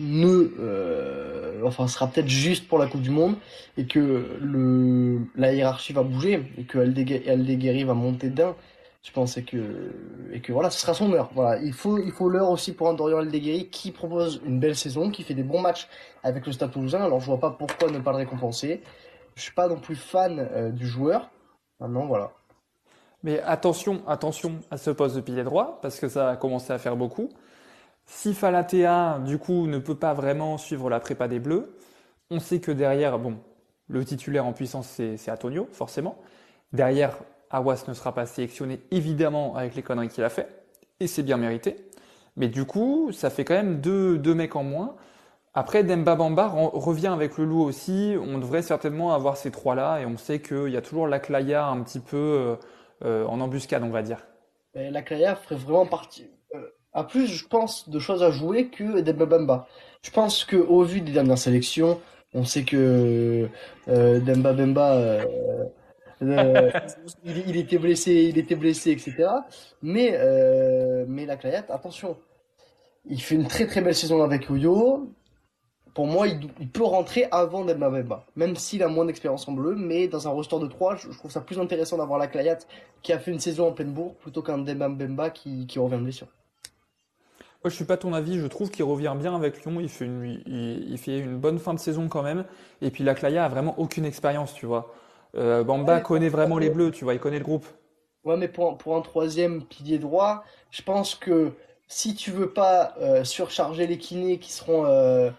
ne, euh, enfin, sera peut-être juste pour la Coupe du Monde et que le, la hiérarchie va bouger et que Aldeguerri va monter d'un je pense, que, et que voilà, ce sera son heure. Il faut, l'heure aussi pour un Dorian qui propose une belle saison, qui fait des bons matchs avec le Stade Toulousain. Alors je vois pas pourquoi ne pas le récompenser. Je suis pas non plus fan euh, du joueur. Maintenant, voilà. Mais attention, attention à ce poste de pilier droit, parce que ça a commencé à faire beaucoup. Si Falatea, du coup, ne peut pas vraiment suivre la prépa des Bleus, on sait que derrière, bon, le titulaire en puissance, c'est Antonio, forcément. Derrière, Awas ne sera pas sélectionné évidemment avec les conneries qu'il a fait, et c'est bien mérité. Mais du coup, ça fait quand même deux, deux mecs en moins. Après, Demba Bamba revient avec le loup aussi. On devrait certainement avoir ces trois-là, et on sait qu'il y a toujours la Claya un petit peu euh, euh, en embuscade, on va dire. la Claya ferait vraiment partie. à euh, plus, je pense, de choses à jouer que Demba Bamba. Je pense qu'au vu des dernières sélections, on sait que Demba Bamba euh, il, était blessé, il était blessé, etc. Mais, euh, mais la Clayette, attention, il fait une très très belle saison avec Oyo. Pour moi, il, peut rentrer avant Demba Bemba, même s'il a moins d'expérience en bleu. Mais dans un roster de 3, je, trouve ça plus intéressant d'avoir la Clayette qui a fait une saison en pleine bourre plutôt qu'un Demba Bemba qui, qui revient de blessure. Moi, je suis pas ton avis. Je trouve qu'il revient bien avec Lyon. Il fait, une, il, fait une bonne fin de saison quand même. Et puis la Claya a vraiment aucune expérience, tu vois. Euh, Bamba connaît vraiment les Bleus, tu vois, il connaît le groupe. Ouais, mais pour, pour un troisième pilier droit, je pense que si tu veux pas euh, surcharger les kinés qui seront euh,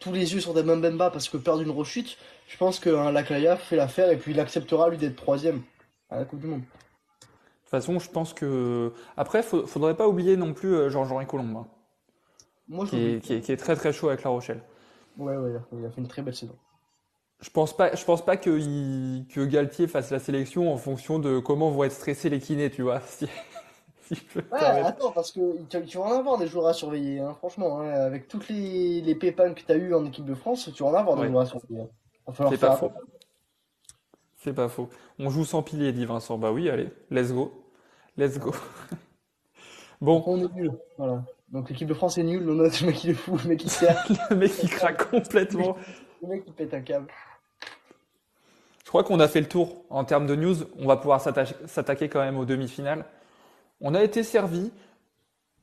tous les yeux sur des Bamba parce que perdre une rechute, je pense que hein, Laclaya fait l'affaire et puis il acceptera lui d'être troisième à la Coupe du Monde. De toute façon, je pense que. Après, il faudrait pas oublier non plus Jean-Jean Colombe. Hein, Moi, qui, est, qui, est, très très chaud avec La Rochelle. Ouais, ouais, il a fait une très belle saison. Je pense pas, je pense pas que, que Galtier fasse la sélection en fonction de comment vont être stressés les kinés, tu vois. Si, ouais, attends, parce que tu, vas en avoir des joueurs à surveiller, hein, franchement. Hein, avec toutes les, les pépins que tu as eu en équipe de France, tu vas en avoir des joueurs à surveiller. Hein. C'est pas faux. C'est pas faux. On joue sans pilier, dit Vincent. Bah oui, allez, let's go. Let's go. bon. On est nul. Voilà. Donc l'équipe de France est nulle. On a le mec qui est fou, le mec qui sert. le mec qui craque complètement. Le mec qui pète un câble. Je crois qu'on a fait le tour en termes de news. On va pouvoir s'attaquer quand même aux demi-finales. On a été servi.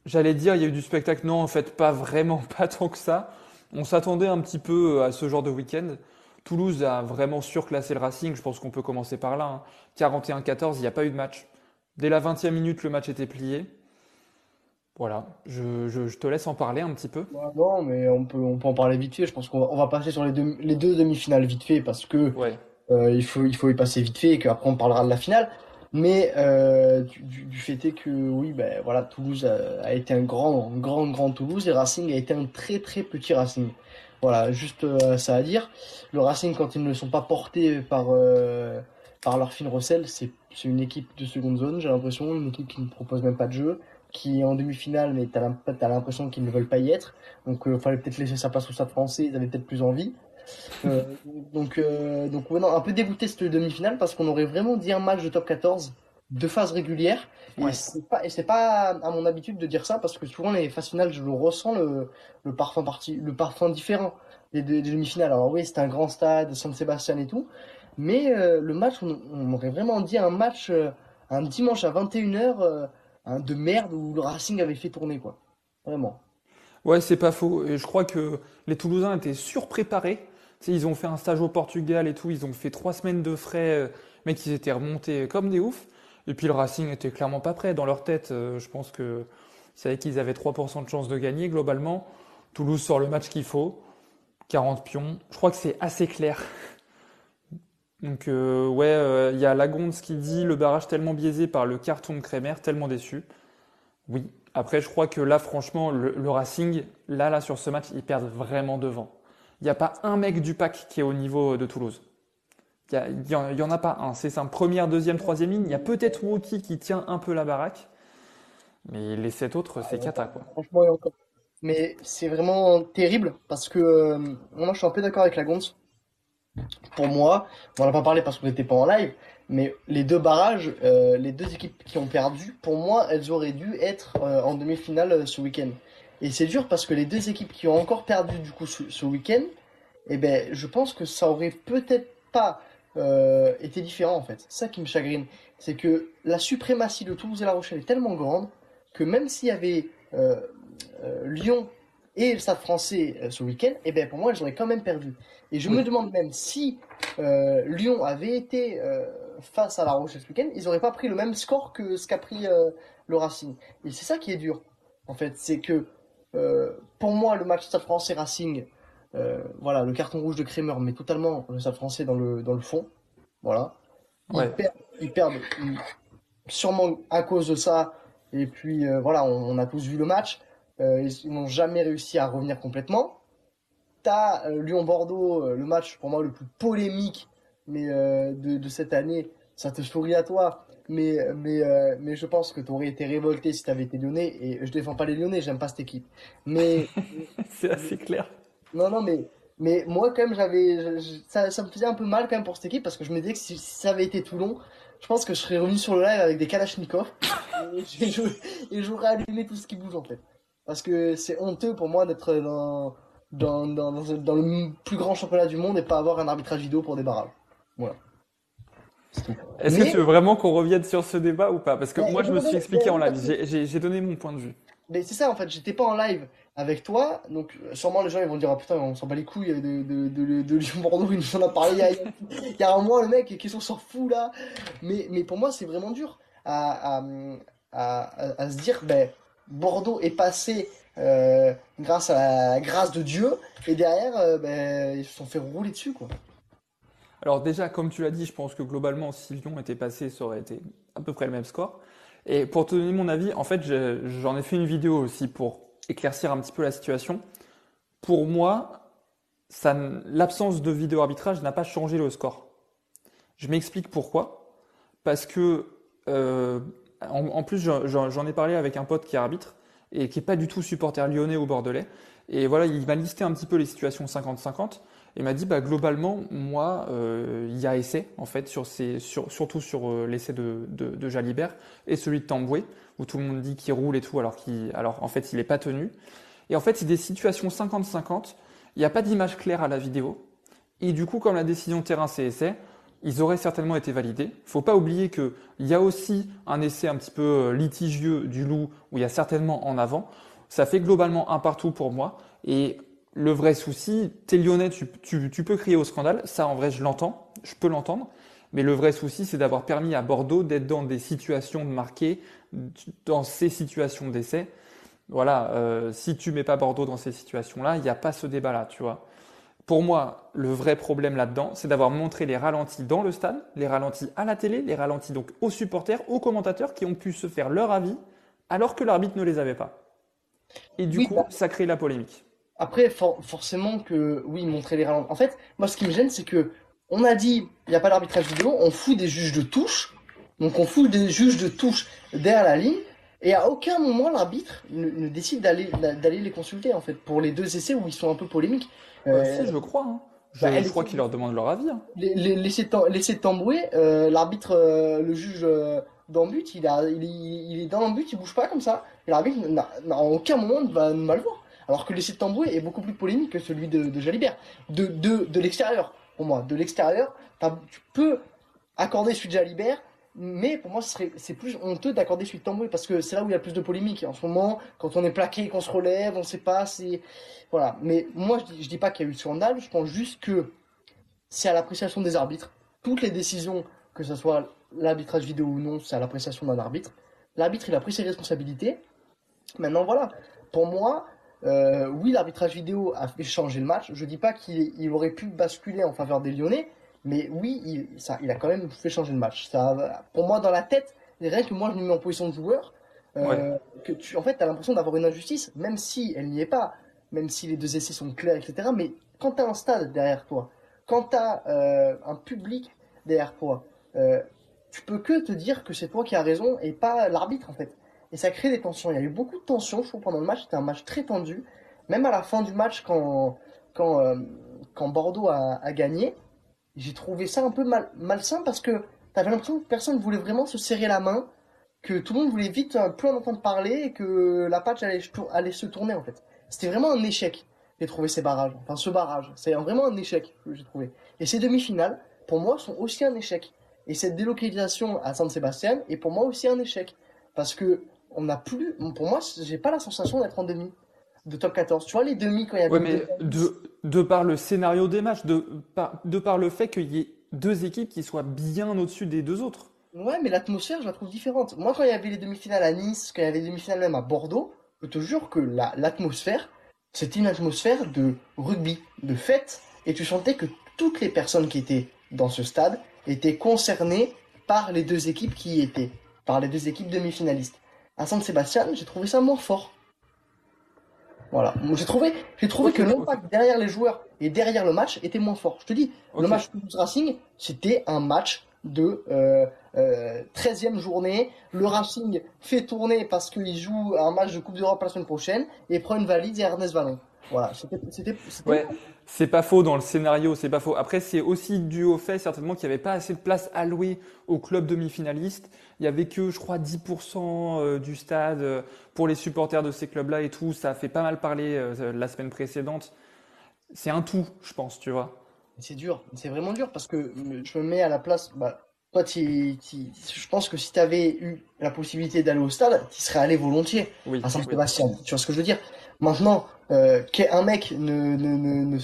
J'allais dire, il y a eu du spectacle. Non, en fait, pas vraiment, pas tant que ça. On s'attendait un petit peu à ce genre de week-end. Toulouse a vraiment surclassé le Racing. Je pense qu'on peut commencer par là. 41-14, hein. il n'y a pas eu de match. Dès la 20e minute, le match était plié. Voilà, je, te laisse en parler un petit peu. Bah, non, mais on peut, on peut en parler vite fait. Je pense qu'on va, passer sur les deux, les deux demi-finales vite fait parce que euh, il, faut, il faut y passer vite fait et qu'après on parlera de la finale. Mais euh, du, fait est que oui, ben voilà, Toulouse a, été un grand, grand, grand Toulouse et Racing a été un très, très petit Racing. Voilà, juste euh, ça à dire. Le Racing, quand ils ne sont pas portés par euh, par leur fine recel, c'est une équipe de seconde zone, j'ai l'impression, une équipe qui ne propose même pas de jeu, qui est en demi-finale, mais t'as as, l'impression qu'ils ne veulent pas y être. Donc, il fallait peut-être laisser sa place au Stade Français, ils avaient peut-être plus envie. Euh, donc, euh, donc ouais, non, un peu dégoûté cette demi-finale parce qu'on aurait vraiment dit un match de top 14 de phase régulière. Et c'est pas, et c'est pas à mon habitude de dire ça parce que souvent les phases finales, je le ressens le, le parfum parti, le parfum différent des, demi-finales. Alors oui, c'était un grand stade, San Sébastien et tout, mais euh, le match, on, aurait vraiment dit un match, un dimanche à 21h de merde où le Racing avait fait tourner quoi. Vraiment. Ouais, c'est pas faux. Et je crois que les Toulousains étaient surpréparés ils ont fait un stage au Portugal et tout, ils ont fait trois semaines de frais, euh, mais ils étaient remontés comme des oufs. Et puis le Racing était clairement pas prêt. Dans leur tête, euh, je pense que savaient qu'ils avaient 3% de chance de gagner globalement. Toulouse sort le match qu'il faut. 40 pions. Je crois que c'est assez clair. Donc euh, ouais, il y a Lagonde qui dit le barrage tellement biaisé par le carton de Crémer, tellement déçu. Oui. Après, je crois que là, franchement, le, le Racing, là, là, sur ce match, ils perdent vraiment devant il n'y a pas un mec du pack qui est au niveau de Toulouse. Il n'y en, a pas un. C'est sa première, deuxième, troisième ligne. Il y a peut-être Woki qui tient un peu la baraque. Mais les sept autres, c'est cata. Quoi. Franchement, encore. Mais c'est vraiment terrible parce que euh, moi, je suis un peu d'accord avec la Gonce. Pour moi, on n'en a pas parlé parce qu'on n'était pas en live, mais les deux barrages, euh, les deux équipes qui ont perdu, pour moi, elles auraient dû être euh, en demi-finale ce week-end. Et c'est dur parce que les deux équipes qui ont encore perdu du coup ce, week-end, eh ben, je pense que ça aurait peut-être pas euh, été différent en fait. Ça qui me chagrine, c'est que la suprématie de Toulouse et La Rochelle est tellement grande que même s'il y avait euh, euh, Lyon et le Stade Français ce week-end, eh ben pour moi, ils auraient quand même perdu. Et je me demande même si Lyon avait été face à La Rochelle ce week-end, ils n'auraient pas pris le même score que ce qu'a pris le Racing. Et c'est ça qui est dur. En fait, c'est que pour moi, le match Stade français Racing, euh, voilà, le carton rouge de Kremer met totalement le Stade français dans le, dans le fond. Voilà. Ils, perdent, sûrement à cause de ça. Et puis, euh, voilà, on, a tous vu le match. ils n'ont jamais réussi à revenir complètement. T'as Lyon-Bordeaux, le match pour moi le plus polémique mais, de, de cette année. Ça te sourit à toi? Mais, mais, euh, mais je pense que tu aurais été révolté si tu avais été lyonnais. Et je défends pas les lyonnais, j'aime pas cette équipe. Mais. c'est assez clair. Non, non, mais, mais moi, quand même, j'avais. Ça, ça, me faisait un peu mal quand même pour cette équipe parce que je me disais que si, ça avait été Toulon, je pense que je serais revenu sur le live avec des Kalachnikov et j'aurais allumé tout ce qui bouge en fait. Parce que c'est honteux pour moi d'être dans, dans, dans, dans, le plus grand championnat du monde et pas avoir un arbitrage vidéo pour des barrages. Voilà. Est-ce que tu veux vraiment qu'on revienne sur ce débat ou pas? Parce que moi, je me suis expliqué en live. J'ai donné mon point de vue. Mais c'est ça, en fait. J'étais pas en live avec toi. Donc, sûrement, les gens ils vont dire Ah putain, on s'en bat les couilles de, de, de, de Lyon-Bordeaux. Il nous en a parlé il y a, un mois, le mec. Qu'est-ce qu'on s'en fout là? Mais, mais pour moi, c'est vraiment dur à, à, à, à, se dire ben, Bordeaux est passé euh, grâce à la grâce de Dieu. Et derrière, euh, ben, ils se sont fait rouler dessus, quoi. Alors déjà, comme tu l'as dit, je pense que globalement, si Lyon était passé, ça aurait été à peu près le même score. Et pour te donner mon avis, en fait, j'en ai fait une vidéo aussi pour éclaircir un petit peu la situation. Pour moi, l'absence de vidéo arbitrage n'a pas changé le score. Je m'explique pourquoi. Parce que, euh, en, plus, j'en ai parlé avec un pote qui est arbitre et qui est pas du tout supporter lyonnais ou bordelais. Et voilà, il m'a listé un petit peu les situations 50-50. Il m'a dit, bah, globalement, moi, euh, il y a essai, en fait, sur ces, sur, surtout sur euh, l'essai de, de, de, Jalibert et celui de Tamboué, où tout le monde dit qu'il roule et tout, alors, qu'il, alors en fait, il n'est pas tenu. Et en fait, c'est des situations 50-50. Il n'y a pas d'image claire à la vidéo. Et du coup, comme la décision terrain, c'est essai, ils auraient certainement été validés. Faut pas oublier qu'il y a aussi un essai un petit peu euh, litigieux du loup, où il y a certainement en avant. Ça fait globalement un partout pour moi. Et le vrai souci, t'es lyonnais, tu, tu, peux crier au scandale, ça en vrai je l'entends, je peux l'entendre, mais le vrai souci c'est d'avoir permis à Bordeaux d'être dans des situations de marquer, dans ces situations d'essai. Voilà, euh, si tu mets pas Bordeaux dans ces situations-là, il n'y a pas ce débat-là, tu vois. Pour moi, le vrai problème là-dedans, c'est d'avoir montré les ralentis dans le stade, les ralentis à la télé, les ralentis donc aux supporters, aux commentateurs qui ont pu se faire leur avis alors que l'arbitre ne les avait pas. Et du coup, ça crée la polémique. Après, forcément que, oui, montrer les ralentis. En fait, moi, ce qui me gêne, c'est que on a dit, il n'y a pas d'arbitrage vidéo, on fout des juges de touche. Donc, on fout des juges de touche derrière la ligne. Et à aucun moment, l'arbitre ne, décide d'aller, les consulter, en fait, pour les deux essais où ils sont un peu polémiques. Euh, je crois. Hein. Je, bah, crois qu'il leur demande leur avis. Hein. Les, les, laisser tambouer, euh, l'arbitre, euh, le juge dans le but, il, a, il, il, est dans le but, il bouge pas comme ça. Et l'arbitre, en aucun moment, ne va mal voir. Alors que l'essai de Tamboué est beaucoup plus polémique que celui de, Jalibert. De, de, de l'extérieur, pour moi. De l'extérieur, tu peux accorder celui de Jalibert, mais pour moi, c'est plus honteux d'accorder celui de Tamboué parce que c'est là où il y a plus de polémique. En ce moment, quand on est plaqué, qu'on se relève, on sait pas. Voilà. Mais moi, je dis, dis pas qu'il y a eu de scandale, je pense juste que c'est à l'appréciation des arbitres. Toutes les décisions, que ce soit l'arbitrage vidéo ou non, c'est à l'appréciation d'un arbitre. L'arbitre, il a pris ses responsabilités. Maintenant, voilà. Pour moi, euh, oui, l'arbitrage vidéo a fait changer le match. Je dis pas qu'il aurait pu basculer en faveur des Lyonnais, mais oui, il, ça, il a quand même fait changer le match. Ça, pour moi, dans la tête, rien que moi, je me mets en position de joueur, euh, que tu, en fait, as l'impression d'avoir une injustice, même si elle n'y est pas, même si les deux essais sont clairs, etc. Mais quand tu as un stade derrière toi, quand tu as euh, un public derrière toi, tu peux que te dire que c'est toi qui as raison et pas l'arbitre, en fait et ça crée des tensions. Il y a eu beaucoup de tensions, je trouve, pendant le match. C'était un match très tendu. Même à la fin du match, quand, quand, euh, quand Bordeaux a, a gagné, j'ai trouvé ça un peu mal, malsain parce que t'avais l'impression que personne voulait vraiment se serrer la main, que tout le monde voulait vite un peu en entendre parler et que la patch allait, se tourner en fait. C'était vraiment un échec. J'ai trouvé ces barrages, enfin ce barrage. C'est vraiment un échec que j'ai trouvé. Et ces demi-finales, pour moi, sont aussi un échec. Et cette délocalisation à San Sébastien est pour moi aussi un échec. Parce que on n'a plus. Pour moi, j'ai pas la sensation d'être en demi de top 14. Tu vois, les demi quand il y a ouais, mais de, de par le scénario des matchs, de par, de par le fait qu'il y ait deux équipes qui soient bien au-dessus des deux autres. Ouais, mais l'atmosphère, je la trouve différente. Moi, quand il y avait les demi-finales à Nice, quand il y avait les demi-finales même à Bordeaux, je te jure que l'atmosphère, c'était une atmosphère de rugby, de fête, et tu sentais que toutes les personnes qui étaient dans ce stade étaient concernées par les deux équipes qui y étaient, par les deux équipes demi-finalistes à San Sébastien, j'ai trouvé ça moins fort. Voilà. J'ai trouvé, j'ai trouvé que l'impact derrière les joueurs et derrière le match était moins fort. Je te dis, le match Toulouse Racing, c'était un match de euh, euh, 13e journée. Le Racing fait tourner parce qu'il joue un match de Coupe d'Europe la semaine prochaine et prend une valise et Ernest Vallon. Voilà, c'était. Ouais, c'est pas faux dans le scénario, c'est pas faux. Après, c'est aussi dû au fait certainement qu'il n'y avait pas assez de place allouée au club demi-finaliste. Il y avait que, je crois, 10% euh, du stade euh, pour les supporters de ces clubs-là et tout. Ça a fait pas mal parler euh, la semaine précédente. C'est un tout, je pense, tu vois. C'est dur, c'est vraiment dur parce que je me mets à la place. Bah, toi, je pense que si tu avais eu la possibilité d'aller au stade, tu serais allé volontiers oui, à Saint-Sébastien. Tu vois ce que je veux dire? Maintenant, euh, qu'un mec ne, ne, ne,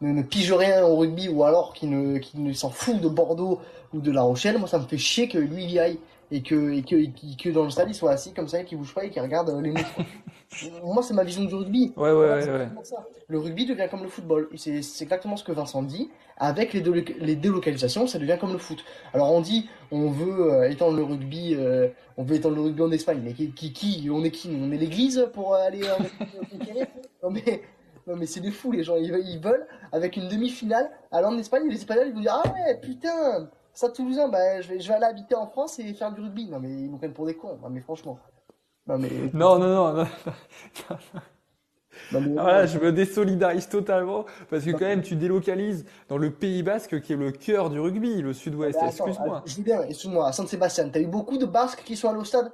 ne, ne, pige rien au rugby ou alors qu'il ne, ne s'en fout de Bordeaux ou de La Rochelle, moi ça me fait chier que lui y aille et que, et que, que, dans le stade il soit assis comme ça et qu'il bouge pas et qu'il regarde les mouches. moi c'est ma vision du rugby. Ouais, ouais, ouais, Le rugby devient comme le football. C'est exactement ce que Vincent dit. Avec les, les délocalisations, ça devient comme le foot. Alors on dit, on veut euh, étendre le rugby, euh, on veut étendre le rugby en Espagne, mais qui, qui, on est qui? On est l'église pour aller en Non mais, non mais c'est des fous les gens, ils, veulent avec une demi-finale aller en Espagne, les Espagnols ils vont dire ah ouais putain, ça Toulousain, bah je vais, je vais aller habiter en France et faire du rugby. Non mais ils nous prennent pour des cons. Non mais franchement. Non mais. Non non non. non. voilà, je me désolidarise totalement parce que quand même tu délocalises dans le Pays Basque qui est le cœur du rugby, le Sud-Ouest. Excuse-moi. Je dis bien, excuse-moi, à Saint-Sébastien, t'as eu beaucoup de Basques qui sont allés au stade?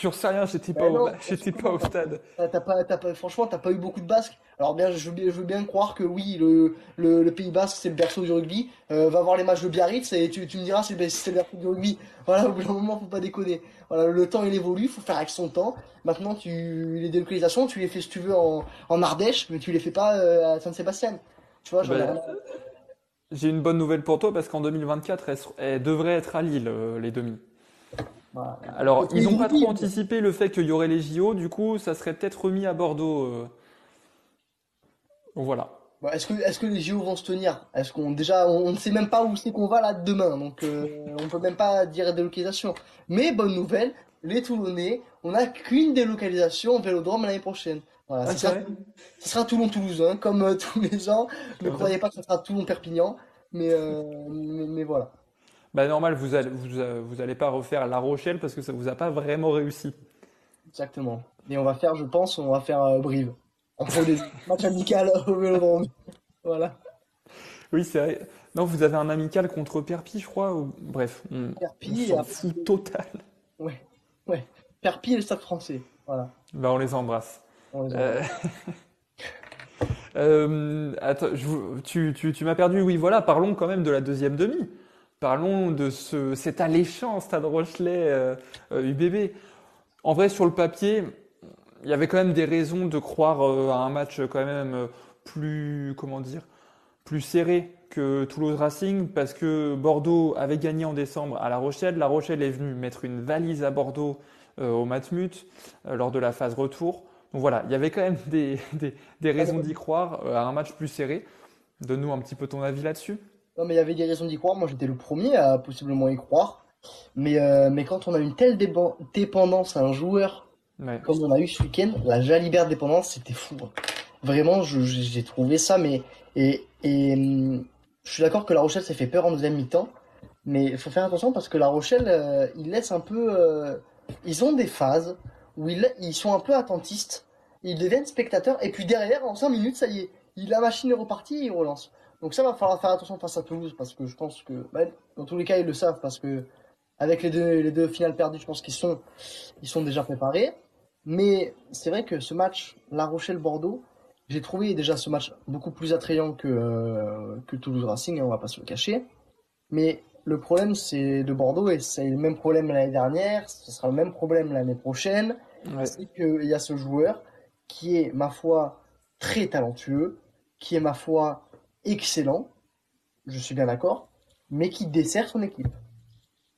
J'en sais rien, j'étais pas, au, j'étais pas au stade. T'as pas, pas, franchement, t'as pas eu beaucoup de Basques. Alors bien, je veux bien, je veux bien croire que oui, le, le, Pays Basque, c'est le berceau du rugby. Euh, va voir les matchs de Biarritz et tu, tu me diras c'est, c'est le berceau du rugby. Voilà, au bout d'un moment, faut pas déconner. Voilà, le temps il évolue, faut faire avec son temps. Maintenant, tu les délocalisations, tu les fais si tu veux en, en Ardèche, mais tu les fais pas euh, à Saint-Sébastien. Tu vois, ben, J'ai une bonne nouvelle pour toi parce qu'en 2024, elles, devraient être à Lille, euh, les demi. Alors, ils n'ont pas trop anticipé le fait qu'il y aurait les JO, du coup, ça serait peut-être remis à Bordeaux. Euh. Voilà. Bah, est-ce que, est que les JO vont se tenir? Est-ce qu'on déjà, on ne sait même pas où c'est qu'on va là demain, donc euh, on peut même pas dire délocalisation. Mais bonne nouvelle, les Toulonnais, on n'a qu'une délocalisation au Vélodrome l'année prochaine. Voilà, ah, ce, sera, Toulon-Toulouse, hein, comme euh, tous les ans. Ne croyez pas que ce sera Toulon-Perpignan, mais, mais voilà. Bah normal, vous allez, vous, allez pas refaire La Rochelle parce que ça vous a pas vraiment réussi. Exactement. Et on va faire, je pense, on va faire euh, Brive. Entre les matchs amical au Vélodrome. Voilà. Oui, c'est vrai. Non, vous avez un amical contre Perpi, je crois. Ou... Bref, on, Perpi, on s'en total. Ouais, ouais. Perpi et le Stade français. Voilà. Bah, on les embrasse. On les embrasse. Euh, euh... attends, je... tu, tu, tu m'as perdu. Oui, voilà. Parlons quand même de la deuxième demi. Parlons de ce, cet alléchant Stade Rochelet UBB. Euh, en vrai, sur le papier, il y avait quand même des raisons de croire euh, à un match quand même euh, plus, comment dire, plus serré que Toulouse Racing parce que Bordeaux avait gagné en décembre à La Rochelle. La Rochelle est venue mettre une valise à Bordeaux au Matmut lors de la phase retour. Donc voilà, il y avait quand même des, des, des raisons d'y croire à un match plus serré. Donne-nous un petit peu ton avis là-dessus. Non, mais il y avait des raisons d'y croire. Moi, j'étais le premier à possiblement y croire. Mais, euh, mais quand on a une telle dépendance à un joueur, comme on a eu ce week-end, la Jalibert dépendance, c'était fou. Hein. Vraiment, j'ai trouvé ça, mais. Et, et hum, je suis d'accord que La Rochelle s'est fait peur en deuxième mi-temps. Mais il faut faire attention parce que La Rochelle, euh, ils laissent un peu. Euh, ils ont des phases où ils, ils sont un peu attentistes. Ils deviennent spectateurs. Et puis derrière, en 5 minutes, ça y est. La machine est repartie et ils relancent. Donc ça va falloir faire attention face à Toulouse parce que je pense que bah, dans tous les cas ils le savent parce que avec les deux les deux finales perdues, je pense qu'ils sont ils sont déjà préparés. Mais c'est vrai que ce match La Rochelle Bordeaux, j'ai trouvé déjà ce match beaucoup plus attrayant que euh, que Toulouse Racing, hein, on va pas se le cacher. Mais le problème c'est de Bordeaux et c'est le même problème l'année dernière, ce sera le même problème l'année prochaine. C'est qu'il y a ce joueur qui est ma foi très talentueux, qui est ma foi excellent, je suis bien d'accord, mais qui dessert son équipe.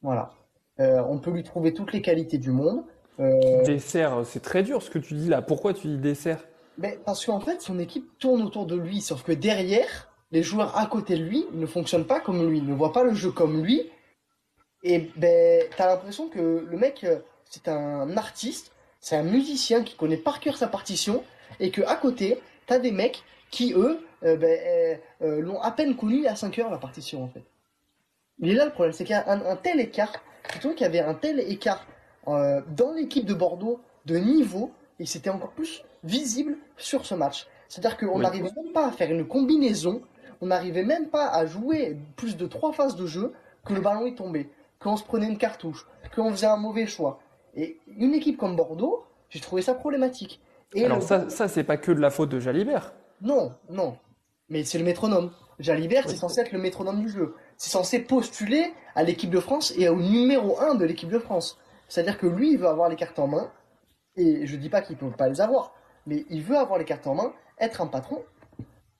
Voilà. Euh, on peut lui trouver toutes les qualités du monde. Euh... Dessert, c'est très dur ce que tu dis là. Pourquoi tu dis dessert? Mais Parce qu'en fait, son équipe tourne autour de lui, sauf que derrière, les joueurs à côté de lui ne fonctionnent pas comme lui, ne voient pas le jeu comme lui. Et ben, t'as l'impression que le mec, euh, c'est un artiste, c'est un musicien qui connaît par cœur sa partition, et que à côté, t'as des mecs qui, eux, ben, euh, euh, l'ont à peine connu à 5 heures la partition en fait. Il est là le problème, c'est qu'il y a un, tel écart, plutôt qu'il y avait un tel écart dans l'équipe de Bordeaux de niveau, et c'était encore plus visible sur ce match. C'est-à-dire qu'on n'arrivait même pas à faire une combinaison, on n'arrivait même pas à jouer plus de trois phases de jeu que le ballon est tombé, qu'on se prenait une cartouche, qu'on faisait un mauvais choix. Et une équipe comme Bordeaux, j'ai trouvé ça problématique. Et Alors ça, ça c'est pas que de la faute de Jalibert. Non, non. Mais c'est le métronome. Jalibert, c'est censé être le métronome du jeu. C'est censé postuler à l'équipe de France et au numéro 1 de l'équipe de France. C'est-à-dire que lui, il veut avoir les cartes en main. Et je dis pas qu'il peut pas les avoir. Mais il veut avoir les cartes en main, être un patron.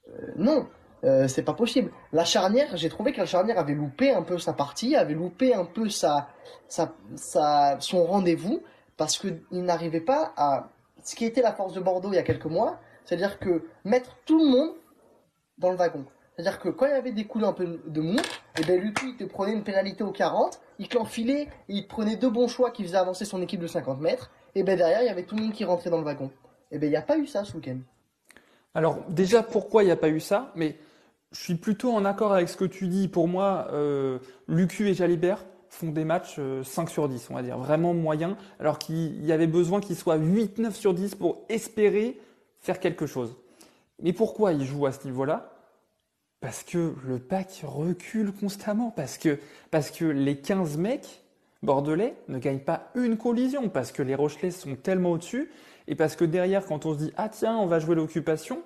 Euh, non, euh, c'est pas possible. La charnière, j'ai trouvé que la charnière avait loupé un peu sa partie, avait loupé un peu sa, sa, sa son rendez-vous, parce qu'il n'arrivait pas à ce qui était la force de Bordeaux il y a quelques mois, c'est-à-dire que mettre tout le monde dans le wagon. C'est-à-dire que quand il y avait des coups un peu de mou, et eh ben lui, il te prenait une pénalité au 40, il te l'enfilait, il prenait deux bons choix qui faisaient avancer son équipe de 50 mètres, et ben derrière, il y avait tout le monde qui rentrait dans le wagon. Et ben il n'y a pas eu ça ce week-end. Alors déjà, pourquoi il n'y a pas eu ça? Mais je suis plutôt en accord avec ce que tu dis. Pour moi, euh, Lucu et Jalibert font des matchs 5 euh, sur 10, on va dire, vraiment moyens, alors qu'il y avait besoin qu'ils soient 8-9 sur 10 pour espérer faire quelque chose. Mais pourquoi ils jouent à ce niveau-là? Parce que le pack recule constamment, parce que, parce que les 15 mecs bordelais ne gagnent pas une collision, parce que les Rochelais sont tellement au-dessus, et parce que derrière, quand on se dit ah tiens, on va jouer l'occupation,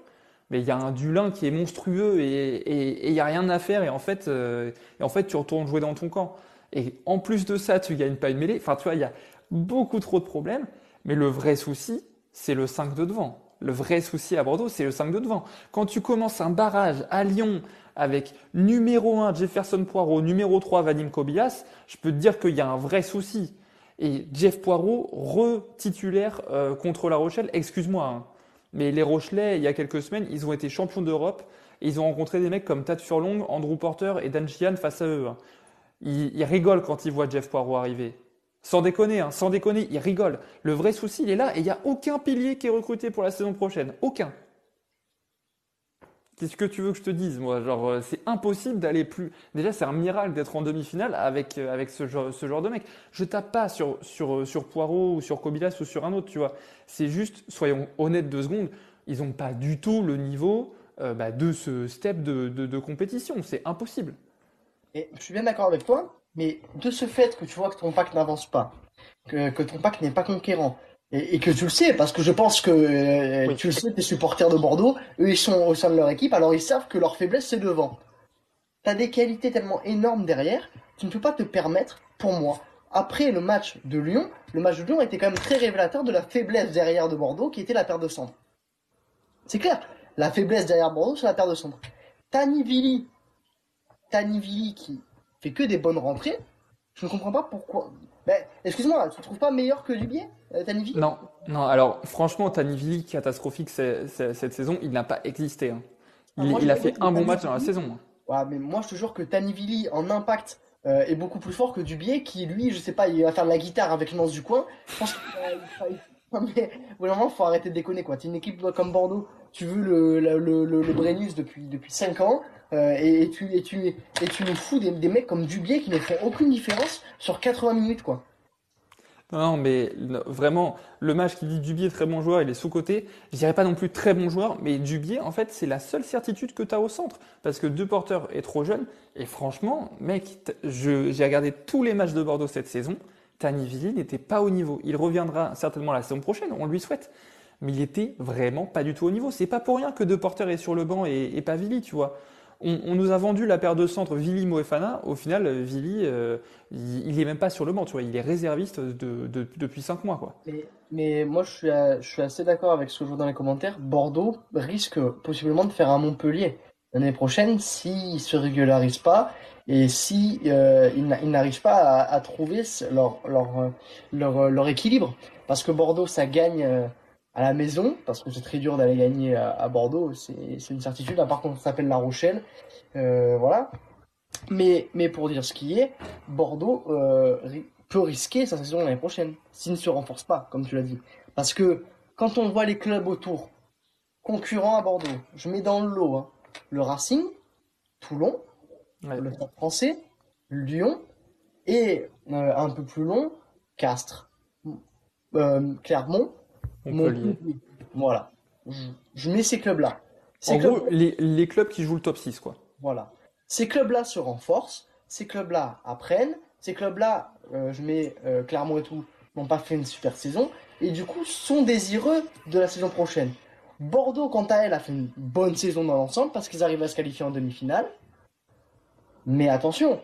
mais il y a un Dulin qui est monstrueux et il n'y a rien à faire, et en, fait, euh, et en fait, tu retournes jouer dans ton camp. Et en plus de ça, tu gagnes pas une mêlée. Enfin, tu vois, il y a beaucoup trop de problèmes, mais le vrai souci, c'est le 5 de devant. Le vrai souci à Bordeaux, c'est le 5 de devant. Quand tu commences un barrage à Lyon avec numéro 1 Jefferson Poirot, numéro 3 Vadim Kobias, je peux te dire qu'il y a un vrai souci. Et Jeff Poirot, retitulaire euh, contre La Rochelle, excuse-moi, hein. mais les Rochelais, il y a quelques semaines, ils ont été champions d'Europe ils ont rencontré des mecs comme Tad Furlong, Andrew Porter et Dan Chian face à eux. Hein. Ils, ils rigolent quand ils voient Jeff Poirot arriver. Sans déconner, hein, sans déconner, il rigole. Le vrai souci, il est là et il n'y a aucun pilier qui est recruté pour la saison prochaine. Aucun. Qu'est-ce que tu veux que je te dise, moi? Genre, euh, c'est impossible d'aller plus. Déjà, c'est un miracle d'être en demi-finale avec, euh, avec ce, genre, ce genre de mec. Je tape pas sur, sur, euh, sur Poirot ou sur Kobilas ou sur un autre, tu vois. C'est juste, soyons honnêtes deux secondes, ils n'ont pas du tout le niveau bah, de ce step de, de, de compétition. C'est impossible. Et je suis bien d'accord avec toi, mais de ce fait que tu vois que ton pack n'avance pas, que, que ton pack n'est pas conquérant, et, que tu le sais, parce que je pense que euh, tu le sais, tes supporters de Bordeaux, eux, ils sont au sein de leur équipe, alors ils savent que leur faiblesse, c'est devant. T'as des qualités tellement énormes derrière, tu ne peux pas te permettre, pour moi, après le match de Lyon, le match de Lyon était quand même très révélateur de la faiblesse derrière de Bordeaux, qui était la paire de centre. C'est clair, la faiblesse derrière Bordeaux, c'est la paire de centre. Tanivili, Tanivili qui fait que des bonnes rentrées, je ne comprends pas pourquoi. Ben, excuse-moi, tu ne trouves pas meilleur que Dubier, euh, Tanivili Non, non. Alors, franchement, Tanivili, catastrophique cette saison, il n'a pas existé. Hein. Ah, il, a fait un bon match dans la saison. Hein. Ouais, mais moi, je te jure que Tanivili, en impact, euh, est beaucoup plus fort que Dubier, qui, lui, je sais pas, il va faire de la guitare avec le du coin. Je pense qu'il non mais vraiment faut arrêter de déconner quoi. T'es une équipe comme Bordeaux, tu veux le le, le, le Brennus depuis depuis 5 ans euh, et, tu et tu et nous fous des, mecs comme Dubier qui ne font aucune différence sur 80 minutes quoi. Non, mais vraiment, le match qui dit Dubier très bon joueur, il est sous-côté. Je dirais pas non plus très bon joueur, mais Dubier, en fait, c'est la seule certitude que tu as au centre. Parce que deux porteurs est trop jeune. Et franchement, mec, j'ai regardé tous les matchs de Bordeaux cette saison. Tanivili n'était pas au niveau. Il reviendra certainement la saison prochaine, on lui souhaite. Mais il était vraiment pas du tout au niveau. C'est pas pour rien que deux porteurs est sur le banc et, pas Vili, tu vois. On, nous a vendu la paire de centres Vili Moefana. Au final, Vili, euh, il, il, est même pas sur le banc, tu vois. Il est réserviste depuis cinq mois, quoi. Mais, moi, je suis, je suis assez d'accord avec ce que je vois dans les commentaires. Bordeaux risque possiblement de faire un Montpellier l'année prochaine s'il se régularise pas et si euh, n'arrivent pas à, trouver leur, équilibre. Parce que Bordeaux, ça gagne euh, à la maison, parce que c'est très dur d'aller gagner à, Bordeaux, c'est une certitude, à part qu'on s'appelle La Rochelle. Euh, voilà. Mais, mais pour dire ce qui est, Bordeaux euh, peut risquer sa saison l'année prochaine, s'il ne se renforce pas, comme tu l'as dit. Parce que quand on voit les clubs autour, concurrents à Bordeaux, je mets dans le lot hein, le Racing, Toulon, le Stade français, Lyon, et euh, un peu plus long, Castres, euh, Montpellier. Voilà. Je, mets ces clubs-là. En gros, les, les, clubs qui jouent le top 6, quoi. Voilà. Ces clubs-là se renforcent, ces clubs-là apprennent, ces clubs-là, euh, je mets Clermont et tout, n'ont pas fait une super saison, et du coup sont désireux de la saison prochaine. Bordeaux, quant à elle, a fait une bonne saison dans l'ensemble parce qu'ils arrivent à se qualifier en demi-finale. Mais attention,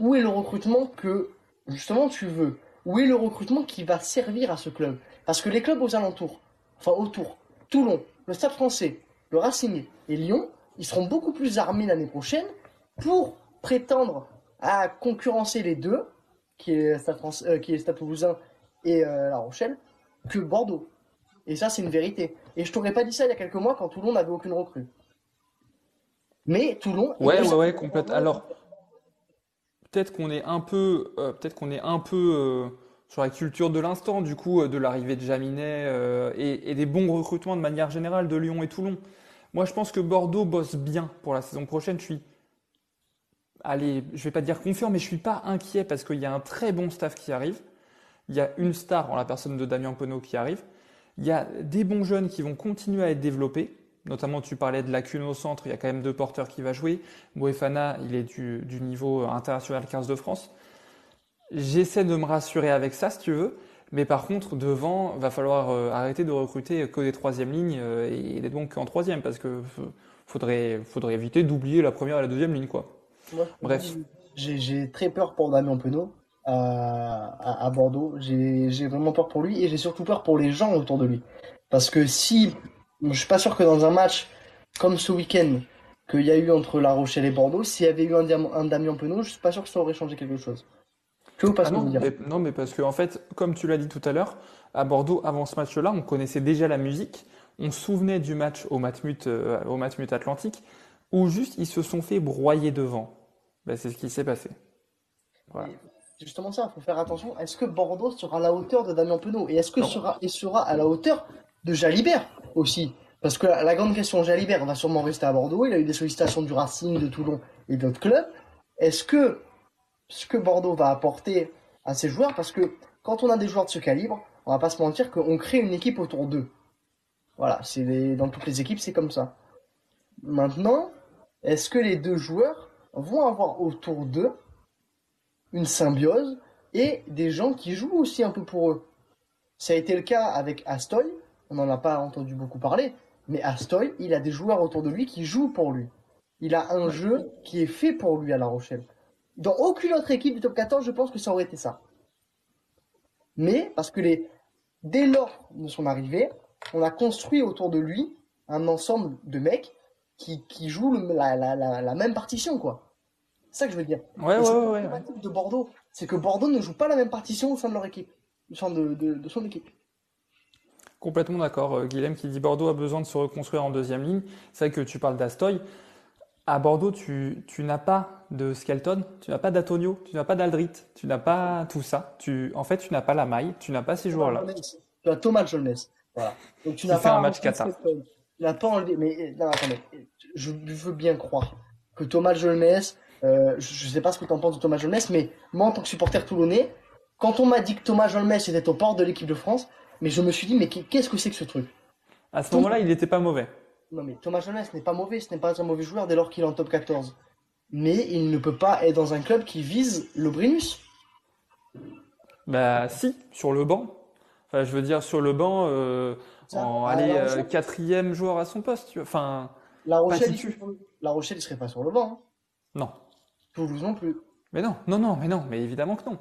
où est le recrutement que justement tu veux? Où est le recrutement qui va servir à ce club? Parce que les clubs aux alentours, enfin autour, Toulon, le Stade français, le Racing et Lyon, ils seront beaucoup plus armés l'année prochaine pour prétendre à concurrencer les deux, qui est Stade, France, euh, qui est Stade Toulousain et euh, La Rochelle, que Bordeaux. Et ça, c'est une vérité. Et je t'aurais pas dit ça il y a quelques mois quand Toulon n'avait aucune recrue. Mais Toulon. Ouais, ouais, ouais, complètement. Alors, peut-être qu'on est un peu, euh, peut-être qu'on est un peu sur la culture de l'instant, du coup, euh, de l'arrivée de Jaminet et, des bons recrutements de manière générale de Lyon et Toulon. Moi, je pense que Bordeaux bosse bien pour la saison prochaine. Je suis, allez, je vais pas dire confiant, mais je suis pas inquiet parce qu'il y a un très bon staff qui arrive. Il y a une star en la personne de Damien Penaud qui arrive. Il y a des bons jeunes qui vont continuer à être développés. Notamment, tu parlais de Lacune au centre, il y a quand même deux porteurs qui va jouer. Moefana, il est du, du niveau international 15 de France. J'essaie de me rassurer avec ça, si tu veux. Mais par contre, devant, va falloir euh, arrêter de recruter que des troisième lignes euh, et d'être donc qu'en troisième parce que faudrait, faudrait éviter d'oublier la première et la deuxième ligne, quoi. Bref. J'ai très peur pour Damien Penaud à, à, à Bordeaux. J'ai vraiment peur pour lui et j'ai surtout peur pour les gens autour de lui. Parce que si, je suis pas sûr que dans un match comme ce week-end qu'il y a eu entre La Rochelle et Bordeaux, s'il y avait eu un, un Damien Penaud, je suis pas sûr que ça aurait changé quelque chose. Ah non, mais, non, mais parce que en fait, comme tu l'as dit tout à l'heure, à Bordeaux, avant ce match-là, on connaissait déjà la musique. On se souvenait du match au Matmut, euh, au Matmut Atlantique, où juste ils se sont fait broyer devant. Ben, c'est ce qui s'est passé. Justement ça, il faut faire attention. Est-ce que Bordeaux sera à la hauteur de Damien Penaud? Et est-ce que sera, il sera à la hauteur de Jalibert aussi? Parce que la, grande question, Jalibert va sûrement rester à Bordeaux. Il a eu des sollicitations du Racing, de Toulon et d'autres clubs. Est-ce que ce que Bordeaux va apporter à ses joueurs, parce que quand on a des joueurs de ce calibre, on va pas se mentir qu'on crée une équipe autour d'eux. Voilà, c'est dans toutes les équipes, c'est comme ça. Maintenant, est-ce que les deux joueurs vont avoir autour d'eux une symbiose et des gens qui jouent aussi un peu pour eux? Ça a été le cas avec Astoy, on n'en a pas entendu beaucoup parler, mais Astoy, il a des joueurs autour de lui qui jouent pour lui. Il a un jeu qui est fait pour lui à La Rochelle. Dans aucune autre équipe du top 14, je pense que ça aurait été ça. Mais, parce que les, dès lors de son arrivée, on a construit autour de lui un ensemble de mecs qui, qui jouent la, la, la, même partition, quoi. C'est ça que je veux dire. Ouais, ouais, ouais, ouais. de Bordeaux, c'est que Bordeaux ne joue pas la même partition au sein de leur équipe, au sein de, de, de son équipe. Complètement d'accord. Euh, Guilhem qui dit Bordeaux a besoin de se reconstruire en deuxième ligne. C'est vrai que tu parles d'Astoy. À Bordeaux, tu, tu n'as pas de Skelton, tu n'as pas d'Atonio, tu n'as pas d'Aldrit, tu n'as pas tout ça. Tu, en fait, tu n'as pas la maille, tu n'as pas ces joueurs-là. Tu as Thomas Jones. Voilà. Donc tu n'as pas un match Qatar. Tu n'as pas enlevé. Mais non, attendez, je veux bien croire que Thomas Jones, euh, je ne sais pas ce que tu en penses de Thomas Jones, mais moi, en tant que supporter toulonnais, quand on m'a dit que Thomas Jones était au port de l'équipe de France, mais je me suis dit, mais qu'est-ce que c'est que ce truc? À ce moment-là, il n'était pas mauvais. Non, mais Thomas Jones n'est pas mauvais, ce n'est pas un mauvais joueur dès lors qu'il est en top 14. Mais il ne peut pas être dans un club qui vise le Brinus. Bah, si, sur le banc. Enfin, je veux dire, sur le banc, euh, en aller euh, quatrième joueur à son poste. Tu vois. Enfin, la Rochelle, il, la Rochelle, il serait pas sur le banc. Hein. Non. Toulouse non plus. Mais non, non, non, mais non, mais évidemment que non.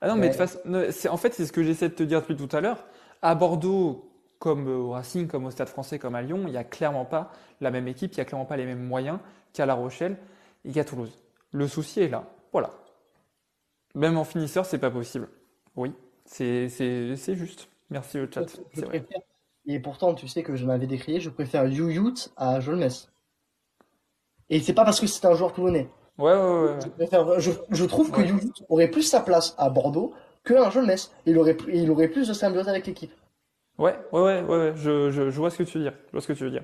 Ah non, mais de façon, en fait, c'est ce que j'essaie de te dire depuis tout à l'heure. À Bordeaux, comme au Racing, comme au Stade français, comme à Lyon, il n'y a clairement pas la même équipe, il n'y a clairement pas les mêmes moyens qu'à La Rochelle et qu'à Toulouse. Le souci est là. Voilà. Même en finisseur, c'est pas possible. Oui, c'est juste. Merci le chat. Et pourtant, tu sais que je m'avais décrié, je préfère Youyut à Jolmes. Et c'est pas parce que c'est un joueur toulonnais. Ouais, ouais, ouais. Je, trouve que ouais. aurait plus sa place à Bordeaux qu'un Jolmes. Il aurait, il aurait plus de symbiose avec l'équipe. Ouais, ouais, ouais, ouais, Je, je, je, vois ce que tu veux dire. Je vois ce que tu veux dire.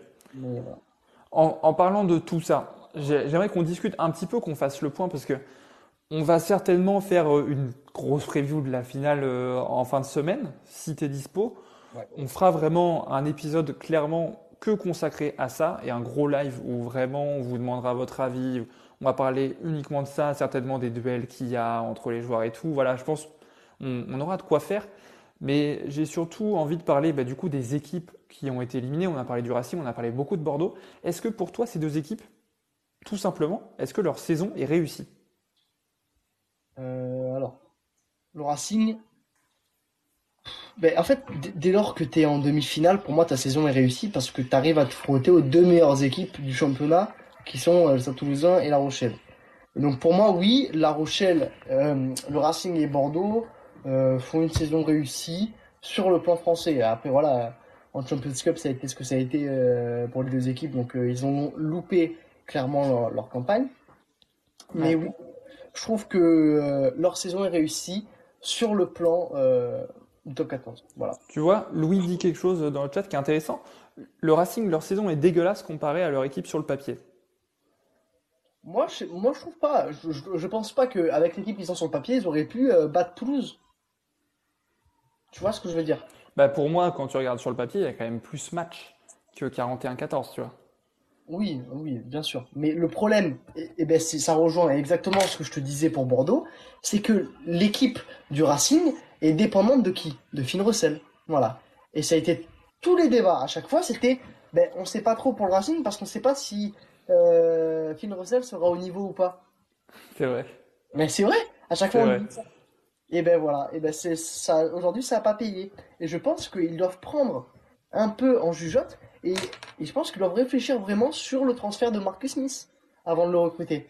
En, en, parlant de tout ça, j'aimerais qu'on discute un petit peu, qu'on fasse le point parce que on va certainement faire euh, une grosse preview de la finale euh, en fin de semaine, si tu es dispo. Ouais. On fera vraiment un épisode clairement que consacré à ça et un gros live où vraiment on vous demandera votre avis. On va parler uniquement de ça, certainement des duels qu'il y a entre les joueurs et tout. Voilà, je pense on, on aura de quoi faire. Mais j'ai surtout envie de parler bah, du coup des équipes qui ont été éliminées. On a parlé du Racing, on a parlé beaucoup de Bordeaux. Est-ce que pour toi, ces deux équipes, tout simplement, est-ce que leur saison est réussie? Euh, Alors, le Racing, ben, en fait, dès lors que tu es en demi-finale, pour moi, ta saison est réussie parce que tu arrives à te frotter aux deux meilleures équipes du championnat, qui sont euh, le Saint-Toulousain et La Rochelle. donc pour moi, oui, La Rochelle, euh, le Racing et Bordeaux, font une saison réussie sur le plan français. Après, voilà, en Champions Cup, ça a été ce que ça a été euh, pour les deux équipes. Donc, euh, ils ont loupé clairement leur, campagne. Mais oui, je trouve que leur saison est réussie sur le plan du top 14. Voilà. Tu vois, Louis dit quelque chose dans le chat qui est intéressant. Le Racing, leur saison est dégueulasse comparée à leur équipe sur le papier. Moi, je, moi, je trouve pas. Je, je, pense pas qu'avec l'équipe qui sont sur le papier, ils auraient pu battre Toulouse. Tu vois ce que je veux dire? Bah pour moi, quand tu regardes sur le papier, il y a quand même plus match que 41-14, tu vois. Oui, oui, bien sûr. Mais le problème, et, ben ça rejoint exactement ce que je te disais pour Bordeaux, c'est que l'équipe du Racing est dépendante de qui? De Finn Russell. Voilà. Et ça a été tous les débats à chaque fois, c'était, ben on sait pas trop pour le Racing parce qu'on sait pas si euh, Finn Russell sera au niveau ou pas. C'est vrai. Mais c'est vrai. À chaque fois, on dit ça. Et ben voilà. Et ben c'est ça. Aujourd'hui, ça a pas payé. Et je pense qu'ils doivent prendre un peu en jugeote et, je pense qu'ils doivent réfléchir vraiment sur le transfert de Marcus Smith avant de le recruter.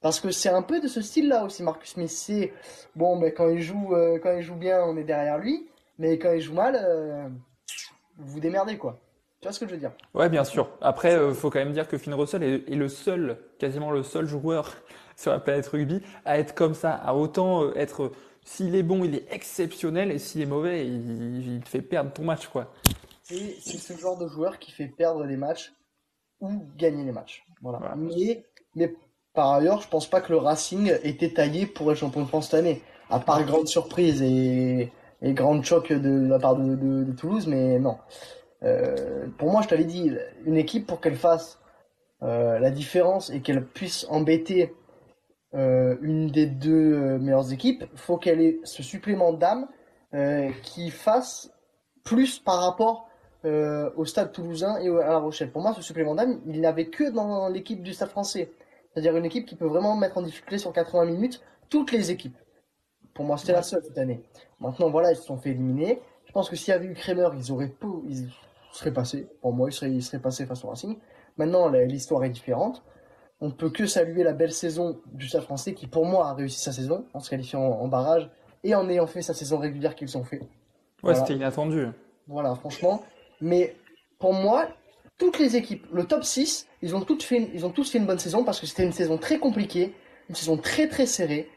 Parce que c'est un peu de ce style-là aussi, Marcus Smith. C'est bon, mais quand il joue, euh, quand il joue bien, on est derrière lui, mais quand il joue mal, euh, vous démerdez quoi. Tu vois ce que je veux dire? Ouais, bien sûr. Après, euh, faut quand même dire que Finn Russell est, le seul, quasiment le seul joueur sur la planète rugby à être comme ça, à autant être. S'il est bon, il est exceptionnel, et s'il est mauvais, il, il te fait perdre ton match, quoi c'est ce genre de joueur qui fait perdre les matchs ou gagner les match Voilà. Mais, mais par ailleurs, je pense pas que le Racing était taillé pour être champion de France cette année. À part grande surprise et, et grande choc de, la part de, Toulouse, mais non. Euh, pour moi, je t'avais dit, une équipe pour qu'elle fasse euh, la différence et qu'elle puisse embêter une des deux meilleures équipes, faut qu'elle ait ce supplément d'âme qui fasse plus par rapport euh, au stade toulousain et à La Rochelle. Pour moi, ce supplément d'âme, il n'avait que dans l'équipe du stade français. C'est-à-dire une équipe qui peut vraiment mettre en difficulté sur 80 minutes toutes les équipes. Pour moi, c'était la seule cette année. Maintenant, voilà, ils se sont fait éliminer. Je pense que s'il y avait eu Kramer, ils auraient ils seraient passés. Pour moi, ils seraient, ils seraient passés face au Racing. Maintenant, l'histoire est différente. On peut que saluer la belle saison du Stade français qui, pour moi, a réussi sa saison en se qualifiant en, barrage et en ayant fait sa saison régulière qu'ils ont fait. Ouais, c'était inattendu. Voilà, franchement. Mais pour moi, toutes les équipes, le top 6, ils ont, toutes fait ils ont tous fait une bonne saison parce que c'était une saison très compliquée, une saison très très serrée.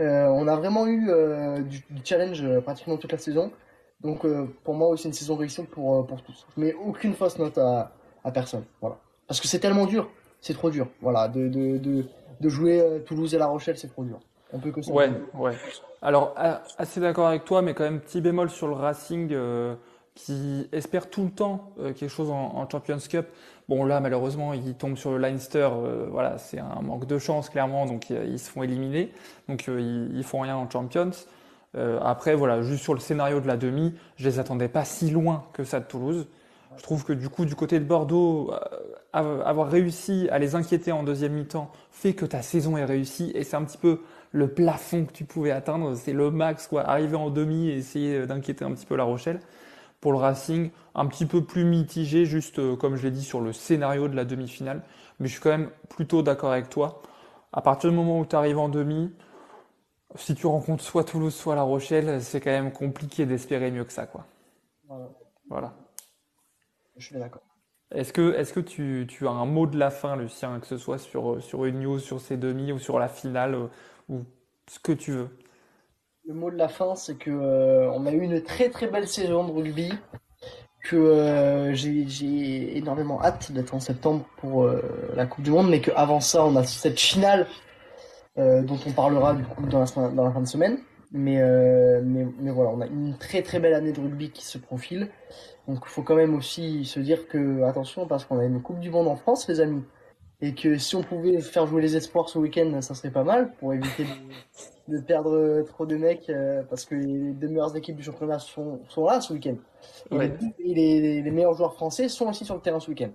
Euh, on a vraiment eu euh, du, challenge euh, pratiquement toute la saison. Donc pour moi aussi une saison réussie pour, pour tous. Je mets aucune fausse note à, à personne. Voilà. Parce que c'est tellement dur. C'est trop dur. Voilà. De, de, de, jouer Toulouse et La Rochelle, c'est trop dur. On peut que ça. Ouais, ouais. Alors, assez d'accord avec toi, mais quand même petit bémol sur le Racing qui espère tout le temps euh, quelque chose en, Champions Cup. Bon là malheureusement ils tombent sur le Leinster, euh, voilà c'est un manque de chance clairement donc ils se font éliminer, donc euh, ils, ils, font rien en Champions. après voilà juste sur le scénario de la demi, je les attendais pas si loin que ça de Toulouse. Je trouve que du coup du côté de Bordeaux, avoir réussi à les inquiéter en deuxième mi-temps fait que ta saison est réussie et c'est un petit peu le plafond que tu pouvais atteindre, c'est le max quoi, arriver en demi et essayer d'inquiéter un petit peu La Rochelle. Pour le Racing, un petit peu plus mitigé, juste euh, comme je l'ai dit sur le scénario de la demi-finale. Mais je suis quand même plutôt d'accord avec toi. À partir du moment où tu arrives en demi, si tu rencontres soit Toulouse, soit La Rochelle, c'est quand même compliqué d'espérer mieux que ça. Quoi. Voilà. Je suis d'accord. Est-ce que, est que tu, tu, as un mot de la fin, Lucien, que ce soit sur, sur une news, sur ces demi ou sur la finale, euh, ou ce que tu veux? Le mot de la fin, c'est que euh, on a eu une très très belle saison de rugby, que euh, j'ai énormément hâte d'être en septembre pour euh, la Coupe du Monde, mais qu'avant ça, on a cette finale dont on parlera du coup dans la, dans la fin de semaine. Mais, mais, mais voilà, on a une très très belle année de rugby qui se profile. Donc il faut quand même aussi se dire que, attention, parce qu'on a une Coupe du Monde en France, les amis, et que si on pouvait faire jouer les espoirs ce week-end, ça serait pas mal pour éviter de perdre trop de mecs euh, parce que les deux meilleures équipes du championnat sont, sont là ce week-end. Et, les, les, meilleurs joueurs français sont aussi sur le terrain ce week-end.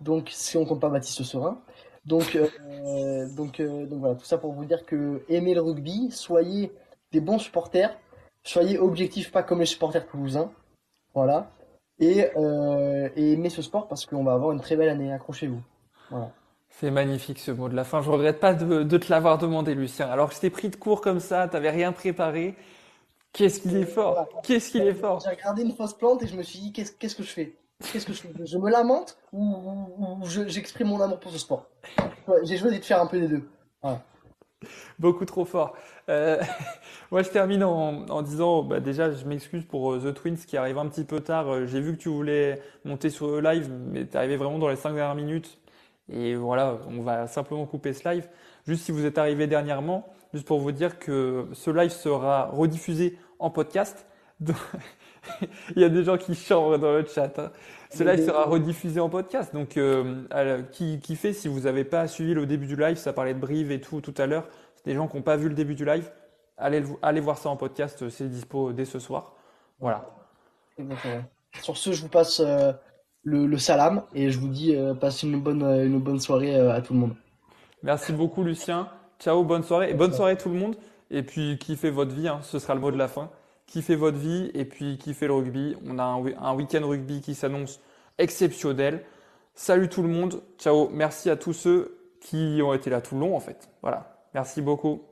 Donc, si on compte pas Baptiste Serein. Donc, euh, donc, euh, donc voilà, tout ça pour vous dire que aimez le rugby, soyez des bons supporters, soyez objectifs, pas comme les supporters toulousains. Voilà. Et, et aimez ce sport parce qu'on va avoir une très belle année. Accrochez-vous. Voilà. C'est magnifique ce mot de la fin. Je regrette pas de, te l'avoir demandé, Lucien. Alors que je t'ai pris de court comme ça, t'avais rien préparé. Qu'est-ce qu'il est fort Qu'est-ce qu'il est fort J'ai regardé une fausse plante et je me suis dit qu'est-ce, que je fais? Qu'est-ce que je fais? Je me lamente ou, j'exprime mon amour pour ce sport? J'ai joué de faire un peu des deux. Beaucoup trop fort. Euh, moi, je termine en, disant, bah, déjà, je m'excuse pour euh, The Twins qui arrive un petit peu tard. Euh, j'ai vu que tu voulais monter sur le live, mais t'es arrivé vraiment dans les cinq dernières minutes. Et voilà, on va simplement couper ce live. Juste si vous êtes arrivé dernièrement, juste pour vous dire que ce live sera rediffusé en podcast. Il y a des gens qui chambrent dans le chat. Hein. Ce live sera rediffusé en podcast. Donc, euh, qui, qui, fait, si vous n'avez pas suivi le début du live, ça parlait de Brive et tout tout à l'heure. Des gens qui n'ont pas vu le début du live. Allez, allez voir ça en podcast. C'est dispo dès ce soir. Voilà. Sur ce, je vous passe euh, le, salam et je vous dis euh, passez une bonne, une bonne soirée à tout le monde. Merci beaucoup, Lucien. Ciao, bonne soirée. Et bonne soirée tout le monde. Et puis, kiffez votre vie. Hein. Ce sera le mot de la fin kiffez votre vie et puis kiffez le rugby. On a un, week-end rugby qui s'annonce exceptionnel. Salut tout le monde. Ciao. Merci à tous ceux qui ont été là tout le long en fait. Voilà. Merci beaucoup.